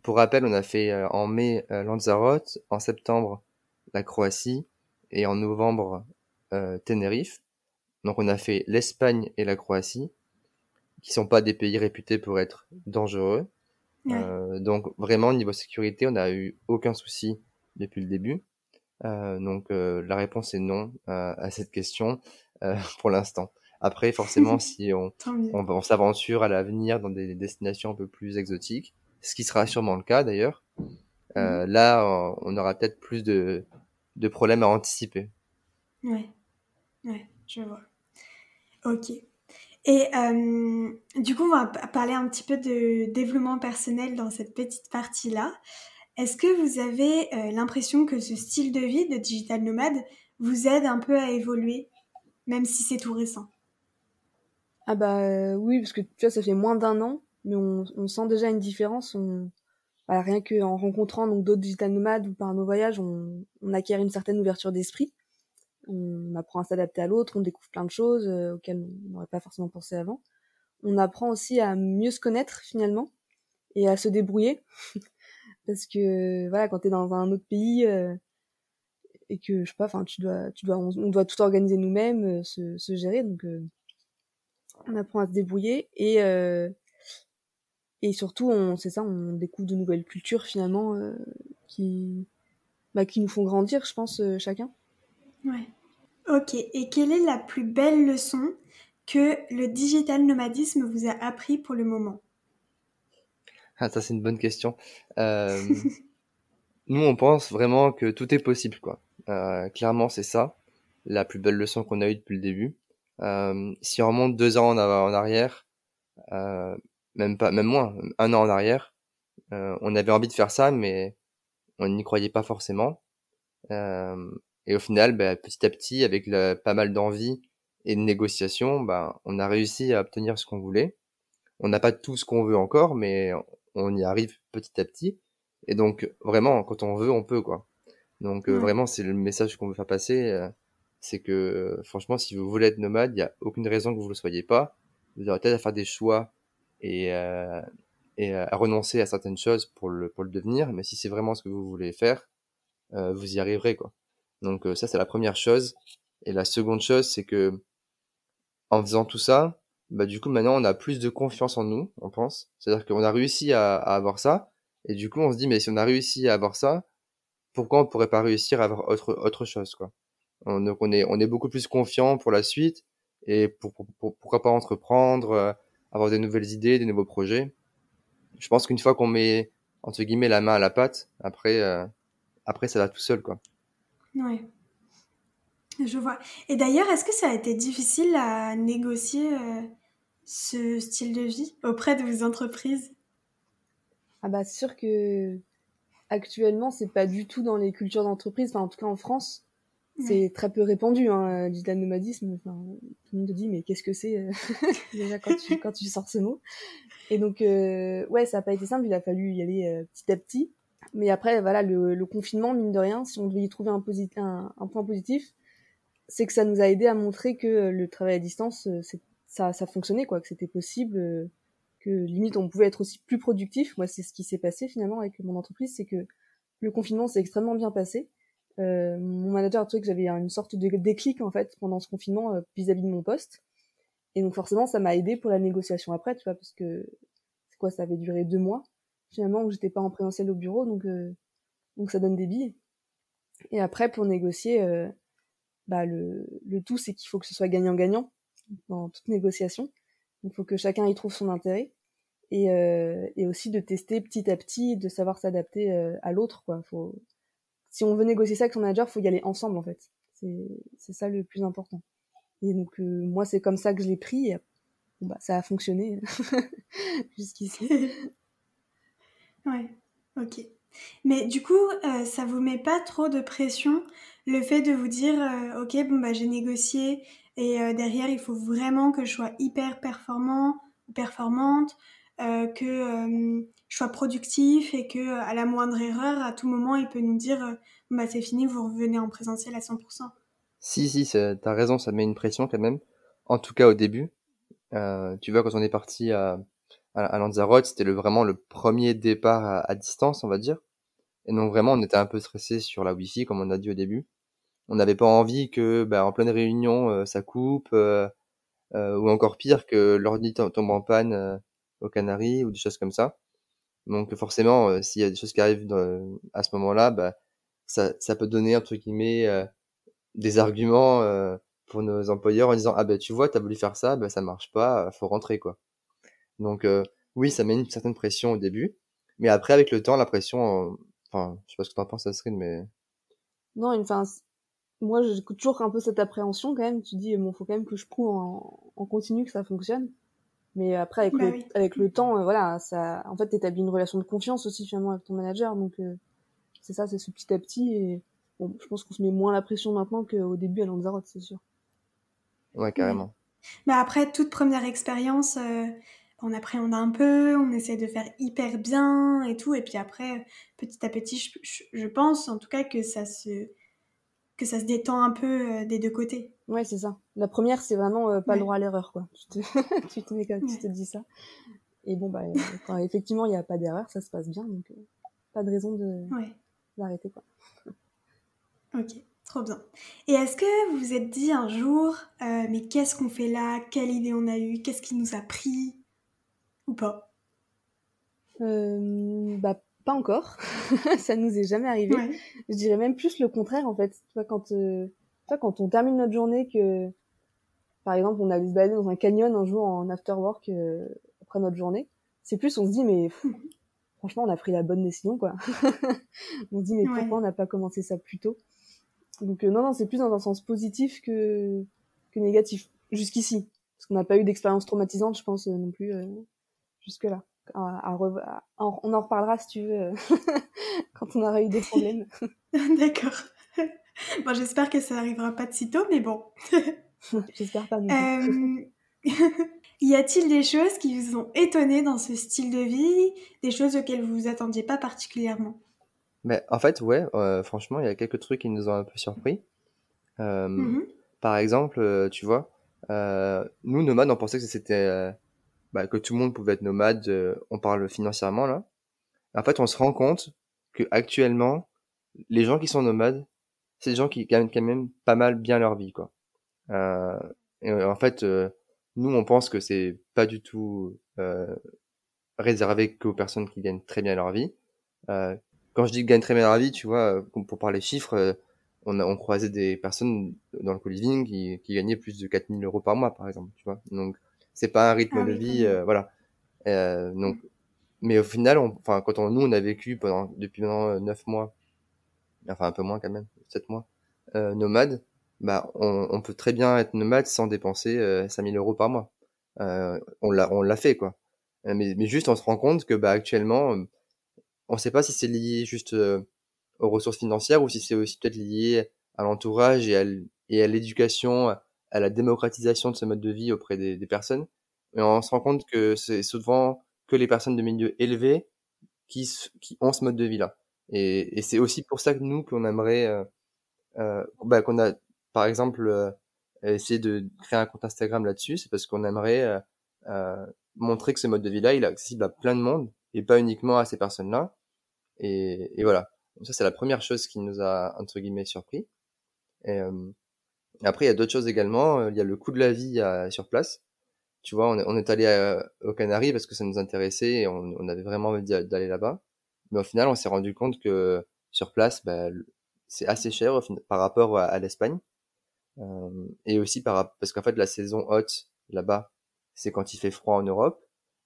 pour rappel, on a fait en mai Lanzarote, en septembre la Croatie, et en novembre euh, Tenerife. Donc on a fait l'Espagne et la Croatie, qui sont pas des pays réputés pour être dangereux. Euh, donc vraiment niveau sécurité, on n'a eu aucun souci depuis le début. Euh, donc euh, la réponse est non euh, à cette question euh, pour l'instant. Après, forcément, si on, on, on s'aventure à l'avenir dans des destinations un peu plus exotiques, ce qui sera sûrement le cas d'ailleurs, mmh. là, on aura peut-être plus de, de problèmes à anticiper. Ouais, ouais, je vois. Ok. Et euh, du coup, on va parler un petit peu de développement personnel dans cette petite partie-là. Est-ce que vous avez euh, l'impression que ce style de vie de digital nomade vous aide un peu à évoluer, même si c'est tout récent? Ah bah euh, oui, parce que tu vois, ça fait moins d'un an, mais on, sent déjà une différence. On, voilà, rien qu'en rencontrant d'autres digital nomades ou par nos voyages, on acquiert une certaine ouverture d'esprit. On apprend à s'adapter à l'autre, on découvre plein de choses euh, auxquelles on n'aurait pas forcément pensé avant. On apprend aussi à mieux se connaître finalement et à se débrouiller. Parce que voilà, quand tu es dans un autre pays, euh, et que je sais pas, enfin, tu dois, tu dois, on, doit tout organiser nous-mêmes, se, se, gérer, donc on apprend à se débrouiller et et surtout, on, c'est ça, on découvre de nouvelles cultures finalement qui, bah, qui nous font grandir, je pense, chacun. Ouais. Ok. Et quelle est la plus belle leçon que le digital nomadisme vous a appris pour le moment? Ah, ça c'est une bonne question. Euh, nous, on pense vraiment que tout est possible, quoi. Euh, clairement, c'est ça, la plus belle leçon qu'on a eue depuis le début. Euh, si on remonte deux ans en, arrière, même pas, même moins, un an en arrière, on avait envie de faire ça, mais on n'y croyait pas forcément. Et au final, bah, petit à petit, avec pas mal d'envie et de négociations, bah, on a réussi à obtenir ce qu'on voulait. On n'a pas tout ce qu'on veut encore, mais on y arrive petit à petit. Et donc, vraiment, quand on veut, on peut, quoi. Donc, euh, vraiment, c'est le message qu'on veut faire passer. Euh, c'est que, franchement, si vous voulez être nomade, il n'y a aucune raison que vous ne le soyez pas. Vous aurez peut-être à faire des choix et, euh, et à renoncer à certaines choses pour le, pour le devenir. Mais si c'est vraiment ce que vous voulez faire, vous y arriverez, quoi. Donc, ça, c'est la première chose. Et la seconde chose, c'est que, en faisant tout ça, bah du coup maintenant on a plus de confiance en nous, on pense. C'est-à-dire qu'on a réussi à, avoir ça, et du coup on se dit mais si on a réussi à avoir ça, pourquoi on pourrait pas réussir à avoir autre autre chose quoi? On, Donc on est on est beaucoup plus confiant pour la suite et pour, pourquoi pas entreprendre, euh, avoir des nouvelles idées, des nouveaux projets. Je pense qu'une fois qu'on met entre guillemets la main à la pâte, après euh, après ça va tout seul quoi. Ouais. Je vois. Et d'ailleurs, est-ce que ça a été difficile à négocier euh, ce style de vie auprès de vos entreprises? Ah bah c'est sûr que actuellement, c'est pas du tout dans les cultures d'entreprise, enfin en tout cas en France, c'est très peu répandu, hein, digital nomadisme. Enfin, tout le monde te dit mais qu'est-ce que c'est euh, déjà quand tu quand tu sors ce mot? Et donc euh, ouais, ça a pas été simple, il a fallu y aller petit à petit. Mais après voilà, le, confinement mine de rien, si on devait y trouver un, un, un point positif, c'est que ça nous a aidé à montrer que euh, le travail à distance, euh, ça, ça fonctionnait, quoi, que c'était possible, euh, que limite on pouvait être aussi plus productif. Moi, c'est ce qui s'est passé finalement avec mon entreprise, c'est que le confinement s'est extrêmement bien passé. Euh, mon manager a trouvé que j'avais une sorte de déclic en fait pendant ce confinement vis-à-vis de mon poste. Et donc forcément, ça m'a aidé pour la négociation après, tu vois, parce que quoi, ça avait duré deux mois finalement où j'étais pas en présentiel au bureau, donc donc ça donne des billes. Et après pour négocier, bah le, le tout c'est qu'il faut que ce soit gagnant-gagnant dans toute négociation. Il faut que chacun y trouve son intérêt et, euh, et aussi de tester petit à petit, de savoir s'adapter euh, à l'autre. Quoi. Faut... Si on veut négocier ça avec son manager, faut y aller ensemble en fait. C'est ça le plus important. Et donc euh, moi c'est comme ça que je l'ai pris. Bah, ça a fonctionné jusqu'ici. Ouais, ok. Mais du coup, euh, ça vous met pas trop de pression le fait de vous dire, euh, ok, bon bah j'ai négocié et euh, derrière il faut vraiment que je sois hyper performant performante, que je sois productif et que à la moindre erreur, à tout moment, il peut nous dire, bah c'est fini, vous revenez en présentiel à 100%. Si si, t'as raison, ça met une pression quand même. En tout cas au début, tu vois quand on est parti à à, Lanzarote, c'était le, vraiment le premier départ à, distance, on va dire. Et donc vraiment, on était un peu stressé sur la Wi-Fi, comme on a dit au début. On n'avait pas envie que, bah, en pleine réunion, euh, ça coupe, euh, euh, ou encore pire, que l'ordi tombe en panne aux Canaries ou des choses comme ça. Donc forcément, s'il y a des choses qui arrivent à ce moment-là, bah, ça, ça peut donner entre guillemets des arguments pour nos employeurs en disant ah ben tu vois t'as voulu faire ça, ben ça marche pas, faut rentrer quoi. Donc oui, ça met une certaine pression au début, mais après avec le temps, la pression, enfin, je sais pas ce que t'en penses, Astrid, mais non, enfin, moi j'écoute toujours un peu cette appréhension quand même. Tu dis bon, faut quand même que je prouve en, en continu que ça fonctionne. Mais après, avec, bah le, avec le temps, voilà, ça, en fait, t'établis une relation de confiance aussi finalement avec ton manager. Donc, c'est ça, c'est ce petit à petit. Et bon, je pense qu'on se met moins la pression maintenant qu'au début à Lanzarote, c'est sûr. Ouais, carrément. Mais après, toute première expérience, on appréhende un peu, on essaie de faire hyper bien et tout, et puis après, petit à petit, je, pense en tout cas que ça se que ça se détend un peu euh, des deux côtés. Ouais, c'est ça. La première, c'est vraiment euh, pas le droit à l'erreur, quoi. Tu te, tu, te, tu te dis ça. Et bon, bah, euh, effectivement, il n'y a pas d'erreur, ça se passe bien, donc pas de raison de d'arrêter, quoi. Ok. Trop bien. Et est-ce que vous vous êtes dit un jour, euh, mais qu'est-ce qu'on fait là? Quelle idée on a eue? Qu'est-ce qui nous a pris? Ou pas? Euh, Bah, pas encore. ça nous est jamais arrivé. Je dirais même plus le contraire, en fait. Tu vois, quand, euh, quand on termine notre journée, que par exemple, on a se balader dans un canyon un jour en after work après notre journée, c'est plus on se dit, mais franchement, on a pris la bonne décision, quoi. on se dit, mais pourquoi on n'a pas commencé ça plus tôt? Donc euh, non, non, c'est plus dans un sens positif que, que négatif, jusqu'ici. Parce qu'on n'a pas eu d'expérience traumatisante, je pense, euh, non plus, euh, jusque-là. À, on en reparlera si tu veux, quand on aura eu des problèmes. D'accord. Bon, j'espère que ça n'arrivera pas de sitôt, mais bon. j'espère pas. y a-t-il des choses qui vous ont étonné dans ce style de vie, des choses auxquelles vous vous attendiez pas particulièrement? Mais en fait, ouais, euh, franchement, il y a quelques trucs qui nous ont un peu surpris. Euh, mmh par exemple, euh, tu vois, nous, nomades, on pensait que c'était bah, que tout le monde pouvait être nomade. on parle financièrement là. En fait, on se rend compte que actuellement, les gens qui sont nomades, c'est des gens qui gagnent quand même pas mal bien leur vie, quoi. et en fait, nous, on pense que c'est pas du tout réservé qu'aux personnes qui gagnent très bien leur vie. Euh, quand je dis gagne très bien la vie, tu vois, euh, pour parler chiffres, euh, on, a, on croisait des personnes dans le co-living qui, qui gagnaient plus de 4000 euros par mois, par exemple, tu vois. Donc, c'est pas un rythme ah de vie, euh, voilà. Euh, donc, mais au final, on, enfin, quand on, nous, on a vécu pendant, depuis maintenant 9 mois, enfin, un peu moins quand même, 7 mois, euh, nomade, bah, on, on, peut très bien être nomade sans dépenser euh, 5000 euros par mois. on l'a, on l'a fait, quoi. Mais, mais juste, on se rend compte que, bah, actuellement, on ne sait pas si c'est lié juste euh, aux ressources financières ou si c'est aussi peut-être lié à l'entourage et à l'éducation, à la démocratisation de ce mode de vie auprès des, personnes. Mais on se rend compte que c'est souvent que les personnes de milieu élevé qui, qui ont ce mode de vie-là. Et, c'est aussi pour ça que nous, qu'on aimerait, euh, euh bah, qu'on a, par exemple, euh, essayé de créer un compte Instagram là-dessus, c'est parce qu'on aimerait euh, montrer que ce mode de vie-là, il est accessible à plein de monde et pas uniquement à ces personnes-là. Et, et, voilà. ça, c'est la première chose qui nous a, entre guillemets, surpris. Et, euh, après, il y a d'autres choses également. Euh, il y a le coût de la vie à, sur place. Tu vois, on on est allé aux Canaries parce que ça nous intéressait et on, on avait vraiment envie d'aller là-bas. Mais au final, on s'est rendu compte que sur place, bah, c'est assez cher par rapport à, l'Espagne. Euh, et aussi par, parce qu'en fait, la saison haute là-bas, c'est quand il fait froid en Europe.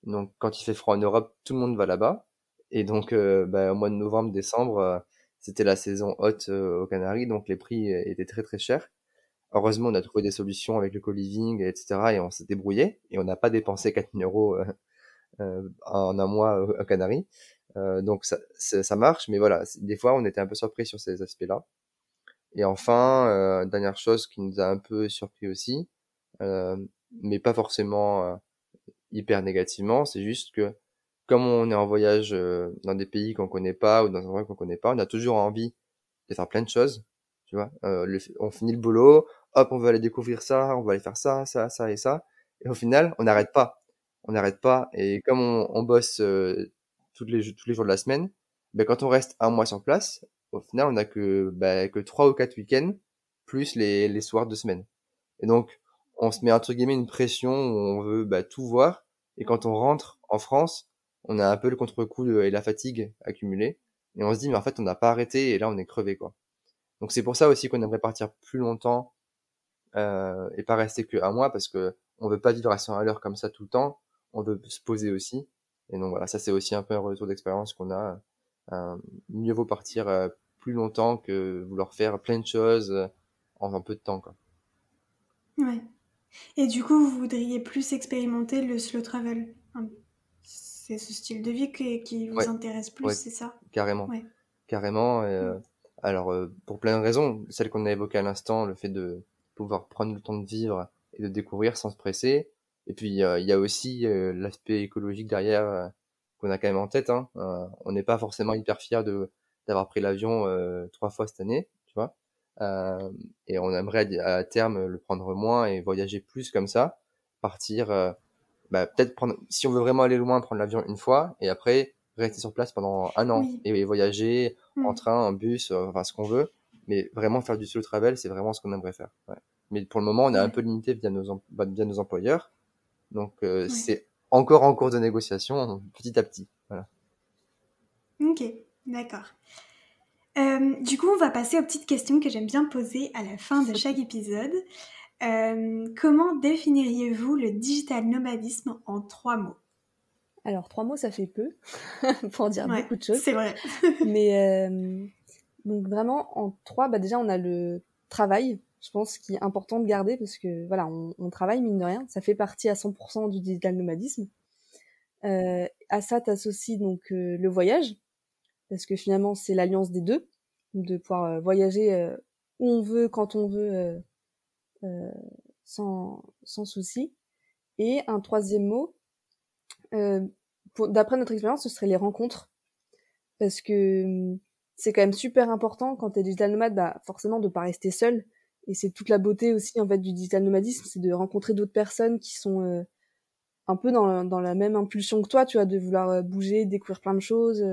Donc, quand il fait froid en Europe, tout le monde va là-bas. Et donc, euh, bah, au mois de novembre, décembre, euh, c'était la saison haute euh, aux Canaries, donc les prix étaient très très chers. Heureusement, on a trouvé des solutions avec le co-living, etc. Et on s'est débrouillé. Et on n'a pas dépensé 4000 euros en un mois aux Canaries. donc ça, ça, marche, mais voilà, des fois on était un peu surpris sur ces aspects-là. Et enfin, dernière chose qui nous a un peu surpris aussi, mais pas forcément hyper négativement, c'est juste que comme on est en voyage euh, dans des pays qu'on connaît pas ou dans un endroit qu'on connaît pas, on a toujours envie de faire plein de choses, tu vois. Euh, on finit le boulot, hop, on veut aller découvrir ça, on va aller faire ça, ça, ça et ça, et au final, on n'arrête pas, on n'arrête pas. Et comme on, bosse euh, tous les tous les jours de la semaine, ben quand on reste un mois sur place, au final, on a que ben, que trois ou quatre week-ends plus les les soirs de semaine. Et donc, on se met entre guillemets une pression où on veut ben, tout voir. Et quand on rentre en France, on a un peu le contre-coup et la fatigue accumulée. Et on se dit, mais en fait, on n'a pas arrêté et là, on est crevé, quoi. Donc c'est pour ça aussi qu'on aimerait partir plus longtemps euh, et pas rester que un mois parce que on veut pas vivre à 100 à l'heure comme ça tout le temps. On veut se poser aussi. Et donc voilà, ça c'est aussi un peu un retour d'expérience qu'on a. Euh, mieux vaut partir euh, plus longtemps que vouloir faire plein de choses euh, en un peu de temps, quoi. Ouais. Et du coup, vous voudriez plus expérimenter le slow travel? C'est ce style de vie qui, vous intéresse plus, c'est ça? Carrément. Carrément. Euh, alors, euh, pour plein de raisons, celle qu'on a évoquée à l'instant, le fait de pouvoir prendre le temps de vivre et de découvrir sans se presser. Et puis, il y a aussi euh, l'aspect écologique derrière qu'on a quand même en tête. Hein. on n'est pas forcément hyper fier de d'avoir pris l'avion trois fois cette année, tu vois. et on aimerait à terme le prendre moins et voyager plus comme ça, partir bah, peut-être prendre, si on veut vraiment aller loin, prendre l'avion une fois et après rester sur place pendant un an et, voyager en mm. train, en bus, euh, enfin ce qu'on veut. Mais vraiment faire du solo travel, c'est vraiment ce qu'on aimerait faire. Mais pour le moment, on est un peu limité via nos, bah, via nos employeurs. Donc, c'est encore en cours de négociation, petit à petit. Voilà. Ok, d'accord. Euh, du coup, on va passer aux petites questions que j'aime bien poser à la fin de chaque épisode. Euh, comment définiriez-vous le digital nomadisme en trois mots? Alors, trois mots, ça fait peu pour dire beaucoup de choses. C'est vrai. Mais euh, donc vraiment, en trois, bah déjà, on a le travail, je pense, qui est important de garder parce que voilà, on, on travaille mine de rien. Ça fait partie à 100% du digital nomadisme. à ça, tu associes donc le voyage parce que finalement c'est l'alliance des deux, de pouvoir euh, voyager euh, où on veut, quand on veut, euh, sans, sans souci. Et un troisième mot, d'après notre expérience, ce serait les rencontres, parce que hum, c'est quand même super important quand tu es digital nomade, bah, forcément de pas rester seul. Et c'est toute la beauté aussi en fait du digital nomadisme, c'est de rencontrer d'autres personnes qui sont un peu dans, dans, la même impulsion que toi, tu vois, de vouloir bouger, découvrir plein de choses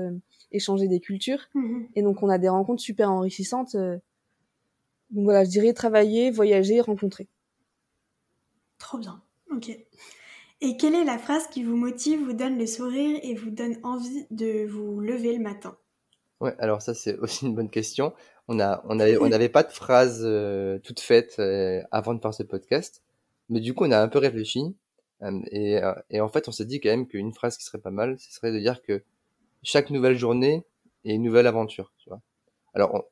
échanger des cultures. Mhm. Et donc, on a des rencontres super enrichissantes. Euh. Donc voilà, je dirais travailler, voyager, rencontrer. Trop bien. Ok. Et quelle est la phrase qui vous motive, vous donne le sourire et vous donne envie de vous lever le matin? Ouais, alors ça c'est aussi une bonne question. On a, on avait, on n'avait pas de phrase euh, toute faite euh, avant de faire ce podcast, mais du coup on a un peu réfléchi et, et en fait on s'est dit quand même qu'une phrase qui serait pas mal, ce serait de dire que chaque nouvelle journée est une nouvelle aventure, tu vois. Alors,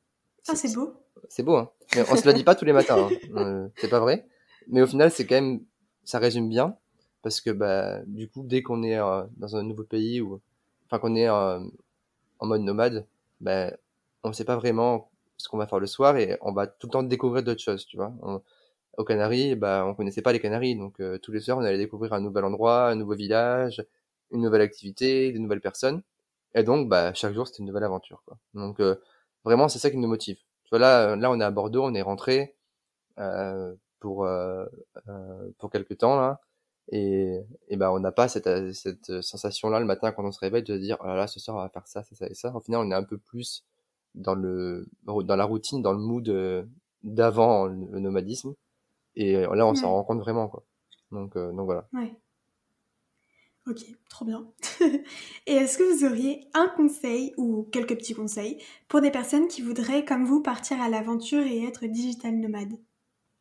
ah, c'est beau. C'est beau, hein. Mais on se le dit pas tous les matins, hein. euh, c'est pas vrai. Mais au final, c'est quand même, ça résume bien, parce que bah, du coup, dès qu'on est euh, dans un nouveau pays ou, enfin, qu'on est euh, en mode nomade, bah, on sait pas vraiment ce qu'on va faire le soir et on va tout le temps découvrir d'autres choses, tu vois. On, aux Canaries, bah, on connaissait pas les Canaries, donc tous les soirs, on allait découvrir un nouvel endroit, un nouveau village, une nouvelle activité, des nouvelles personnes. Et donc, bah, chaque jour, c'était une nouvelle aventure. Quoi. Donc, euh, vraiment, c'est ça qui nous motive. Tu vois, là, là, on est à Bordeaux, on est rentré euh, pour euh, euh, pour quelques temps là, et, et bah, on n'a pas cette, cette sensation-là le matin quand on se réveille de dire, oh là là, ce soir, on va faire ça, ça, ça et ça. Au final, on est un peu plus dans le dans la routine, dans le mood euh, d'avant le nomadisme. Et là, on s'en rend compte vraiment, quoi. Donc, donc voilà. Ouais. Ok, trop bien. Et est-ce que vous auriez un conseil ou quelques petits conseils pour des personnes qui voudraient, comme vous, partir à l'aventure et être digital nomade?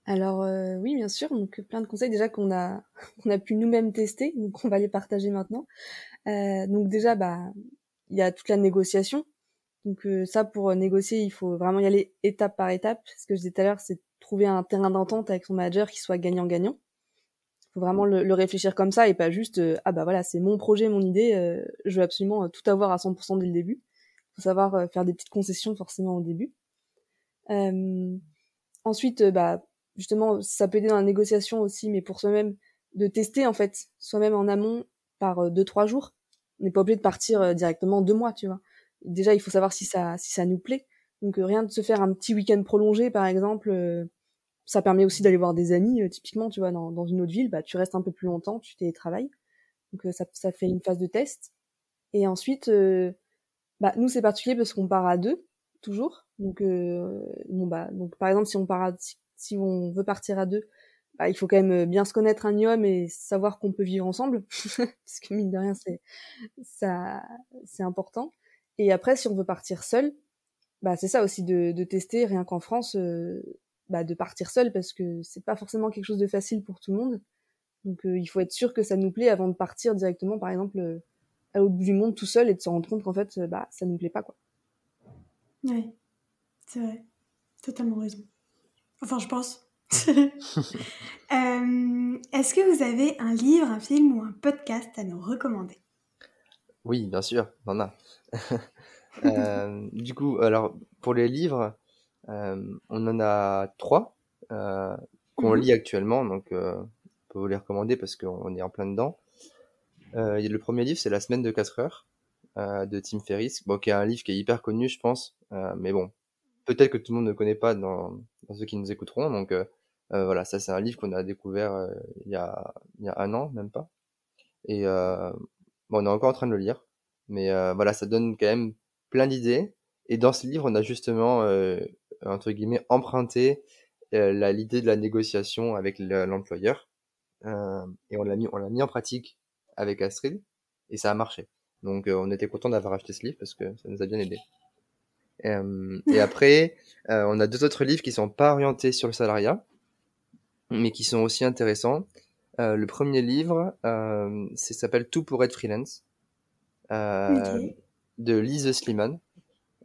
Alors euh, oui, bien sûr. Donc plein de conseils déjà qu'on a, qu'on a pu nous-mêmes tester, donc on va les partager maintenant. Euh, donc déjà, bah, il y a toute la négociation. Donc euh, ça, pour négocier, il faut vraiment y aller étape par étape. Ce que je disais tout à l'heure, c'est trouver un terrain d'entente avec son manager qui soit gagnant-gagnant faut vraiment le, réfléchir comme ça et pas juste euh, ah bah voilà c'est mon projet mon idée je veux absolument tout avoir à 100% dès le début faut savoir faire des petites concessions forcément au début ensuite bah justement ça peut aider dans la négociation aussi mais pour soi-même de tester en fait soi-même en amont par deux trois jours on n'est pas obligé de partir directement deux mois tu vois déjà il faut savoir si ça si ça nous plaît donc rien de se faire un petit week-end prolongé par exemple ça permet aussi d'aller voir des amis, euh, typiquement, tu vois, dans, dans, une autre ville, bah, tu restes un peu plus longtemps, tu télétravailles. Donc euh, ça, ça fait une phase de test. Et ensuite, euh, bah, nous, c'est particulier parce qu'on part à deux, toujours. Donc, bon, bah, donc par exemple, si on part à, on veut partir à deux, bah, il faut quand même bien se connaître un minimum et savoir qu'on peut vivre ensemble. parce que mine de rien, c'est, ça, c'est important. Et après, si on veut partir seul, bah, c'est ça aussi de, de tester, rien qu'en France, bah, de partir seul parce que c'est pas forcément quelque chose de facile pour tout le monde. Donc euh, il faut être sûr que ça nous plaît avant de partir directement, par exemple, euh, à l'autre bout du monde tout seul et de se rendre compte qu'en fait, euh, bah, ça nous plaît pas. quoi. Oui, c'est vrai. Totalement raison. Enfin, je pense. Est-ce que vous avez un livre, un film ou un podcast à nous recommander? Oui, bien sûr, on en a. du coup, alors, pour les livres, euh, on en a trois euh, qu'on mhm. lit actuellement, donc euh, on peut vous les recommander parce qu'on est en plein dedans. le premier livre, c'est La semaine de 4 heures de Tim Ferriss, bon, qui est un livre qui est hyper connu, je pense, mais bon, peut-être que tout le monde ne connaît pas dans, ceux qui nous écouteront. Donc voilà, ça c'est un livre qu'on a découvert il, y a, il y a un an, même pas. Et bon, on est encore en train de le lire, mais voilà, ça donne quand même plein d'idées. Et dans ce livre, on a justement entre guillemets, emprunté l'idée de la négociation avec l'employeur. et on l'a mis, on l'a mis en pratique avec Astrid et ça a marché. Donc on était content d'avoir acheté ce livre parce que ça nous a bien aidé. Et après, on a deux autres livres qui sont pas orientés sur le salariat, mais qui sont aussi intéressants. le premier livre, euh, s'appelle Tout pour être freelance, de Lise Sliman.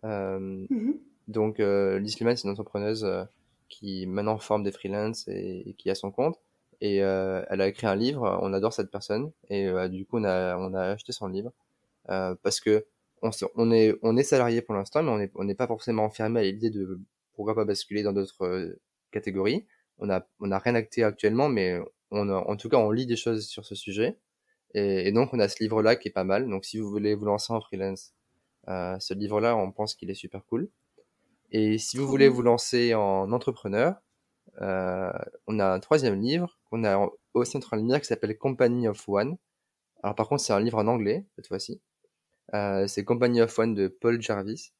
Mmh donc, Lise Sliman, c'est une entrepreneuse qui maintenant forme des freelances et, qui a son compte. Et elle a écrit un livre. On adore cette personne et du coup, on a, on a acheté son livre parce que on, on, est, on est salarié pour l'instant, mais on n'est on pas forcément enfermé à l'idée de pourquoi pas basculer dans d'autres catégories. On a, on a rien acté actuellement, mais on en tout cas, on lit des choses sur ce sujet. Et, et donc, on a ce livre-là qui est pas mal. Donc, si vous voulez vous lancer en freelance, euh, ce livre-là, on pense qu'il est super cool. Et si vous voulez vous lancer en entrepreneur, euh, on a un troisième livre qu'on a aussi en train de lire qui s'appelle Company of One. Alors par contre, c'est un livre en anglais cette fois-ci. Euh, c'est Company of One de Paul Jarvis.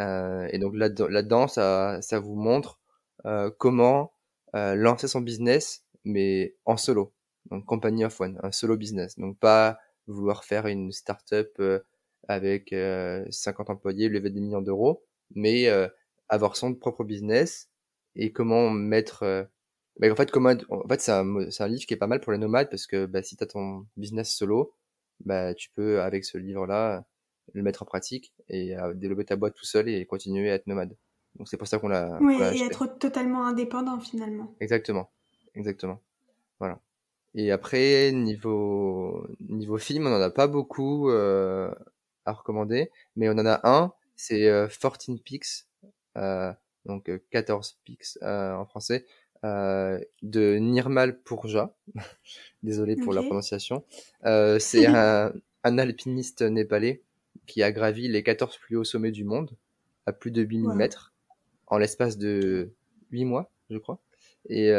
Euh, et donc là-dedans, ça, ça vous montre euh, comment lancer son business, mais en solo. Donc Company of One, un solo business. Donc pas vouloir faire une start-up avec 50 employés, lever des millions d'euros, mais avoir son propre business et comment mettre bah, en fait comment en fait c'est un, un livre qui est pas mal pour les nomades parce que bah, si tu as ton business solo bah tu peux avec ce livre là le mettre en pratique et euh, développer ta boîte tout seul et continuer à être nomade. Donc c'est pour ça qu'on l'a oui et être totalement indépendant finalement. Exactement. Exactement. Voilà. Et après niveau niveau film on en a pas beaucoup euh, à recommander mais on en a un c'est 14 Peaks euh, donc 14 euh, pics euh, en français, de Nirmal Purja. Désolé pour la prononciation. c'est un, alpiniste népalais qui a gravi les 14 plus hauts sommets du monde à plus de 8000 mètres en l'espace de 8 mois, je crois. Et,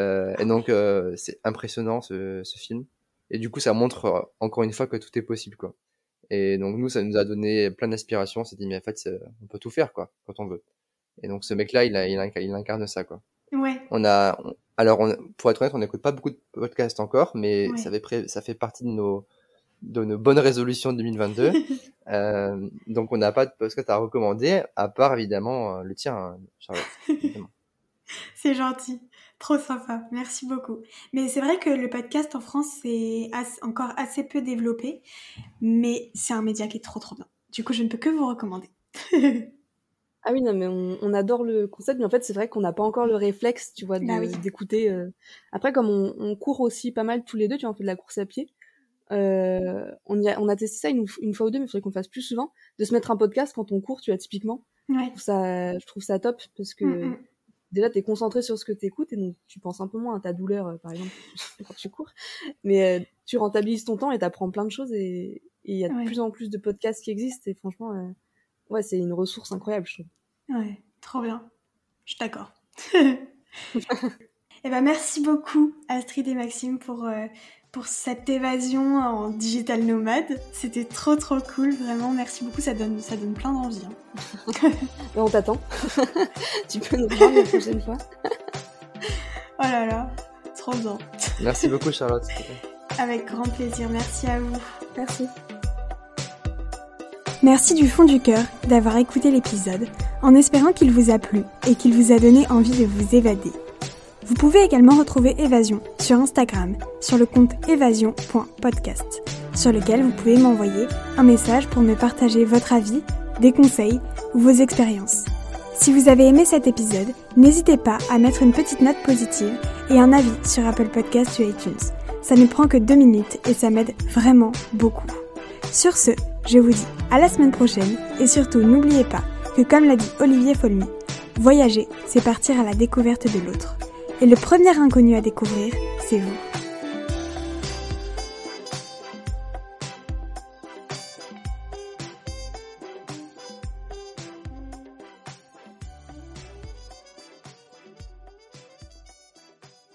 donc, c'est impressionnant ce, ce, film. Et du coup, ça montre encore une fois que tout est possible, quoi. Et donc, nous, ça nous a donné plein d'inspiration. On s'est dit, mais en fait, on peut tout faire, quoi, quand on veut. Et donc ce mec-là, il, il, il, incarne ça, quoi. Ouais. On a, alors on, pour être honnête, on n'écoute pas beaucoup de podcasts encore, mais ça, fait, ça fait partie de nos, de nos bonnes résolutions de 2022. euh, donc on n'a pas de podcast à recommander, à part évidemment euh, le tien, hein, Charlotte. c'est gentil. Trop sympa, merci beaucoup. Mais c'est vrai que le podcast en France, c'est encore assez peu développé, mais c'est un média qui est trop trop bien. Du coup, je ne peux que vous recommander. Ah oui, non, mais on, adore le concept, mais en fait, c'est vrai qu'on n'a pas encore le réflexe, tu vois, bah d'écouter. Euh. Après, comme on, court aussi pas mal tous les deux, tu vois, on fait de la course à pied. Euh, on, a, on a testé ça une, fois ou deux, mais il faudrait qu'on fasse plus souvent, de se mettre un podcast quand on court, tu vois, typiquement. Ouais. Je, trouve ça, je trouve ça top, parce que mm, mm. déjà, tu es concentré sur ce que tu écoutes, et donc tu penses un peu moins à ta douleur, euh, par exemple, quand tu cours. Mais tu rentabilises ton temps et tu apprends plein de choses, et il y a de plus en plus de podcasts qui existent, et franchement ouais, c'est une ressource incroyable, je trouve. Ouais, trop bien. Je suis d'accord. Eh ben, merci beaucoup, Astrid et Maxime, pour, euh, pour cette évasion en digital nomade. C'était trop, trop cool, vraiment. Merci beaucoup, ça donne, ça donne plein d'envie. Hein. on t'attend. tu peux nous voir la prochaine fois. oh là là, trop bien. Merci beaucoup, Charlotte. Avec grand plaisir. Merci à vous. Merci. Merci du fond du cœur d'avoir écouté l'épisode, en espérant qu'il vous a plu et qu'il vous a donné envie de vous évader. Vous pouvez également retrouver Évasion sur Instagram, sur le compte évasion.podcast, sur lequel vous pouvez m'envoyer un message pour me partager votre avis, des conseils ou vos expériences. Si vous avez aimé cet épisode, n'hésitez pas à mettre une petite note positive et un avis sur Apple Podcasts ou iTunes. Ça ne prend que deux minutes et ça m'aide vraiment beaucoup. Sur ce, je vous dis à la semaine prochaine et surtout n'oubliez pas que comme l'a dit Olivier Folmy, voyager, c'est partir à la découverte de l'autre. Et le premier inconnu à découvrir, c'est vous.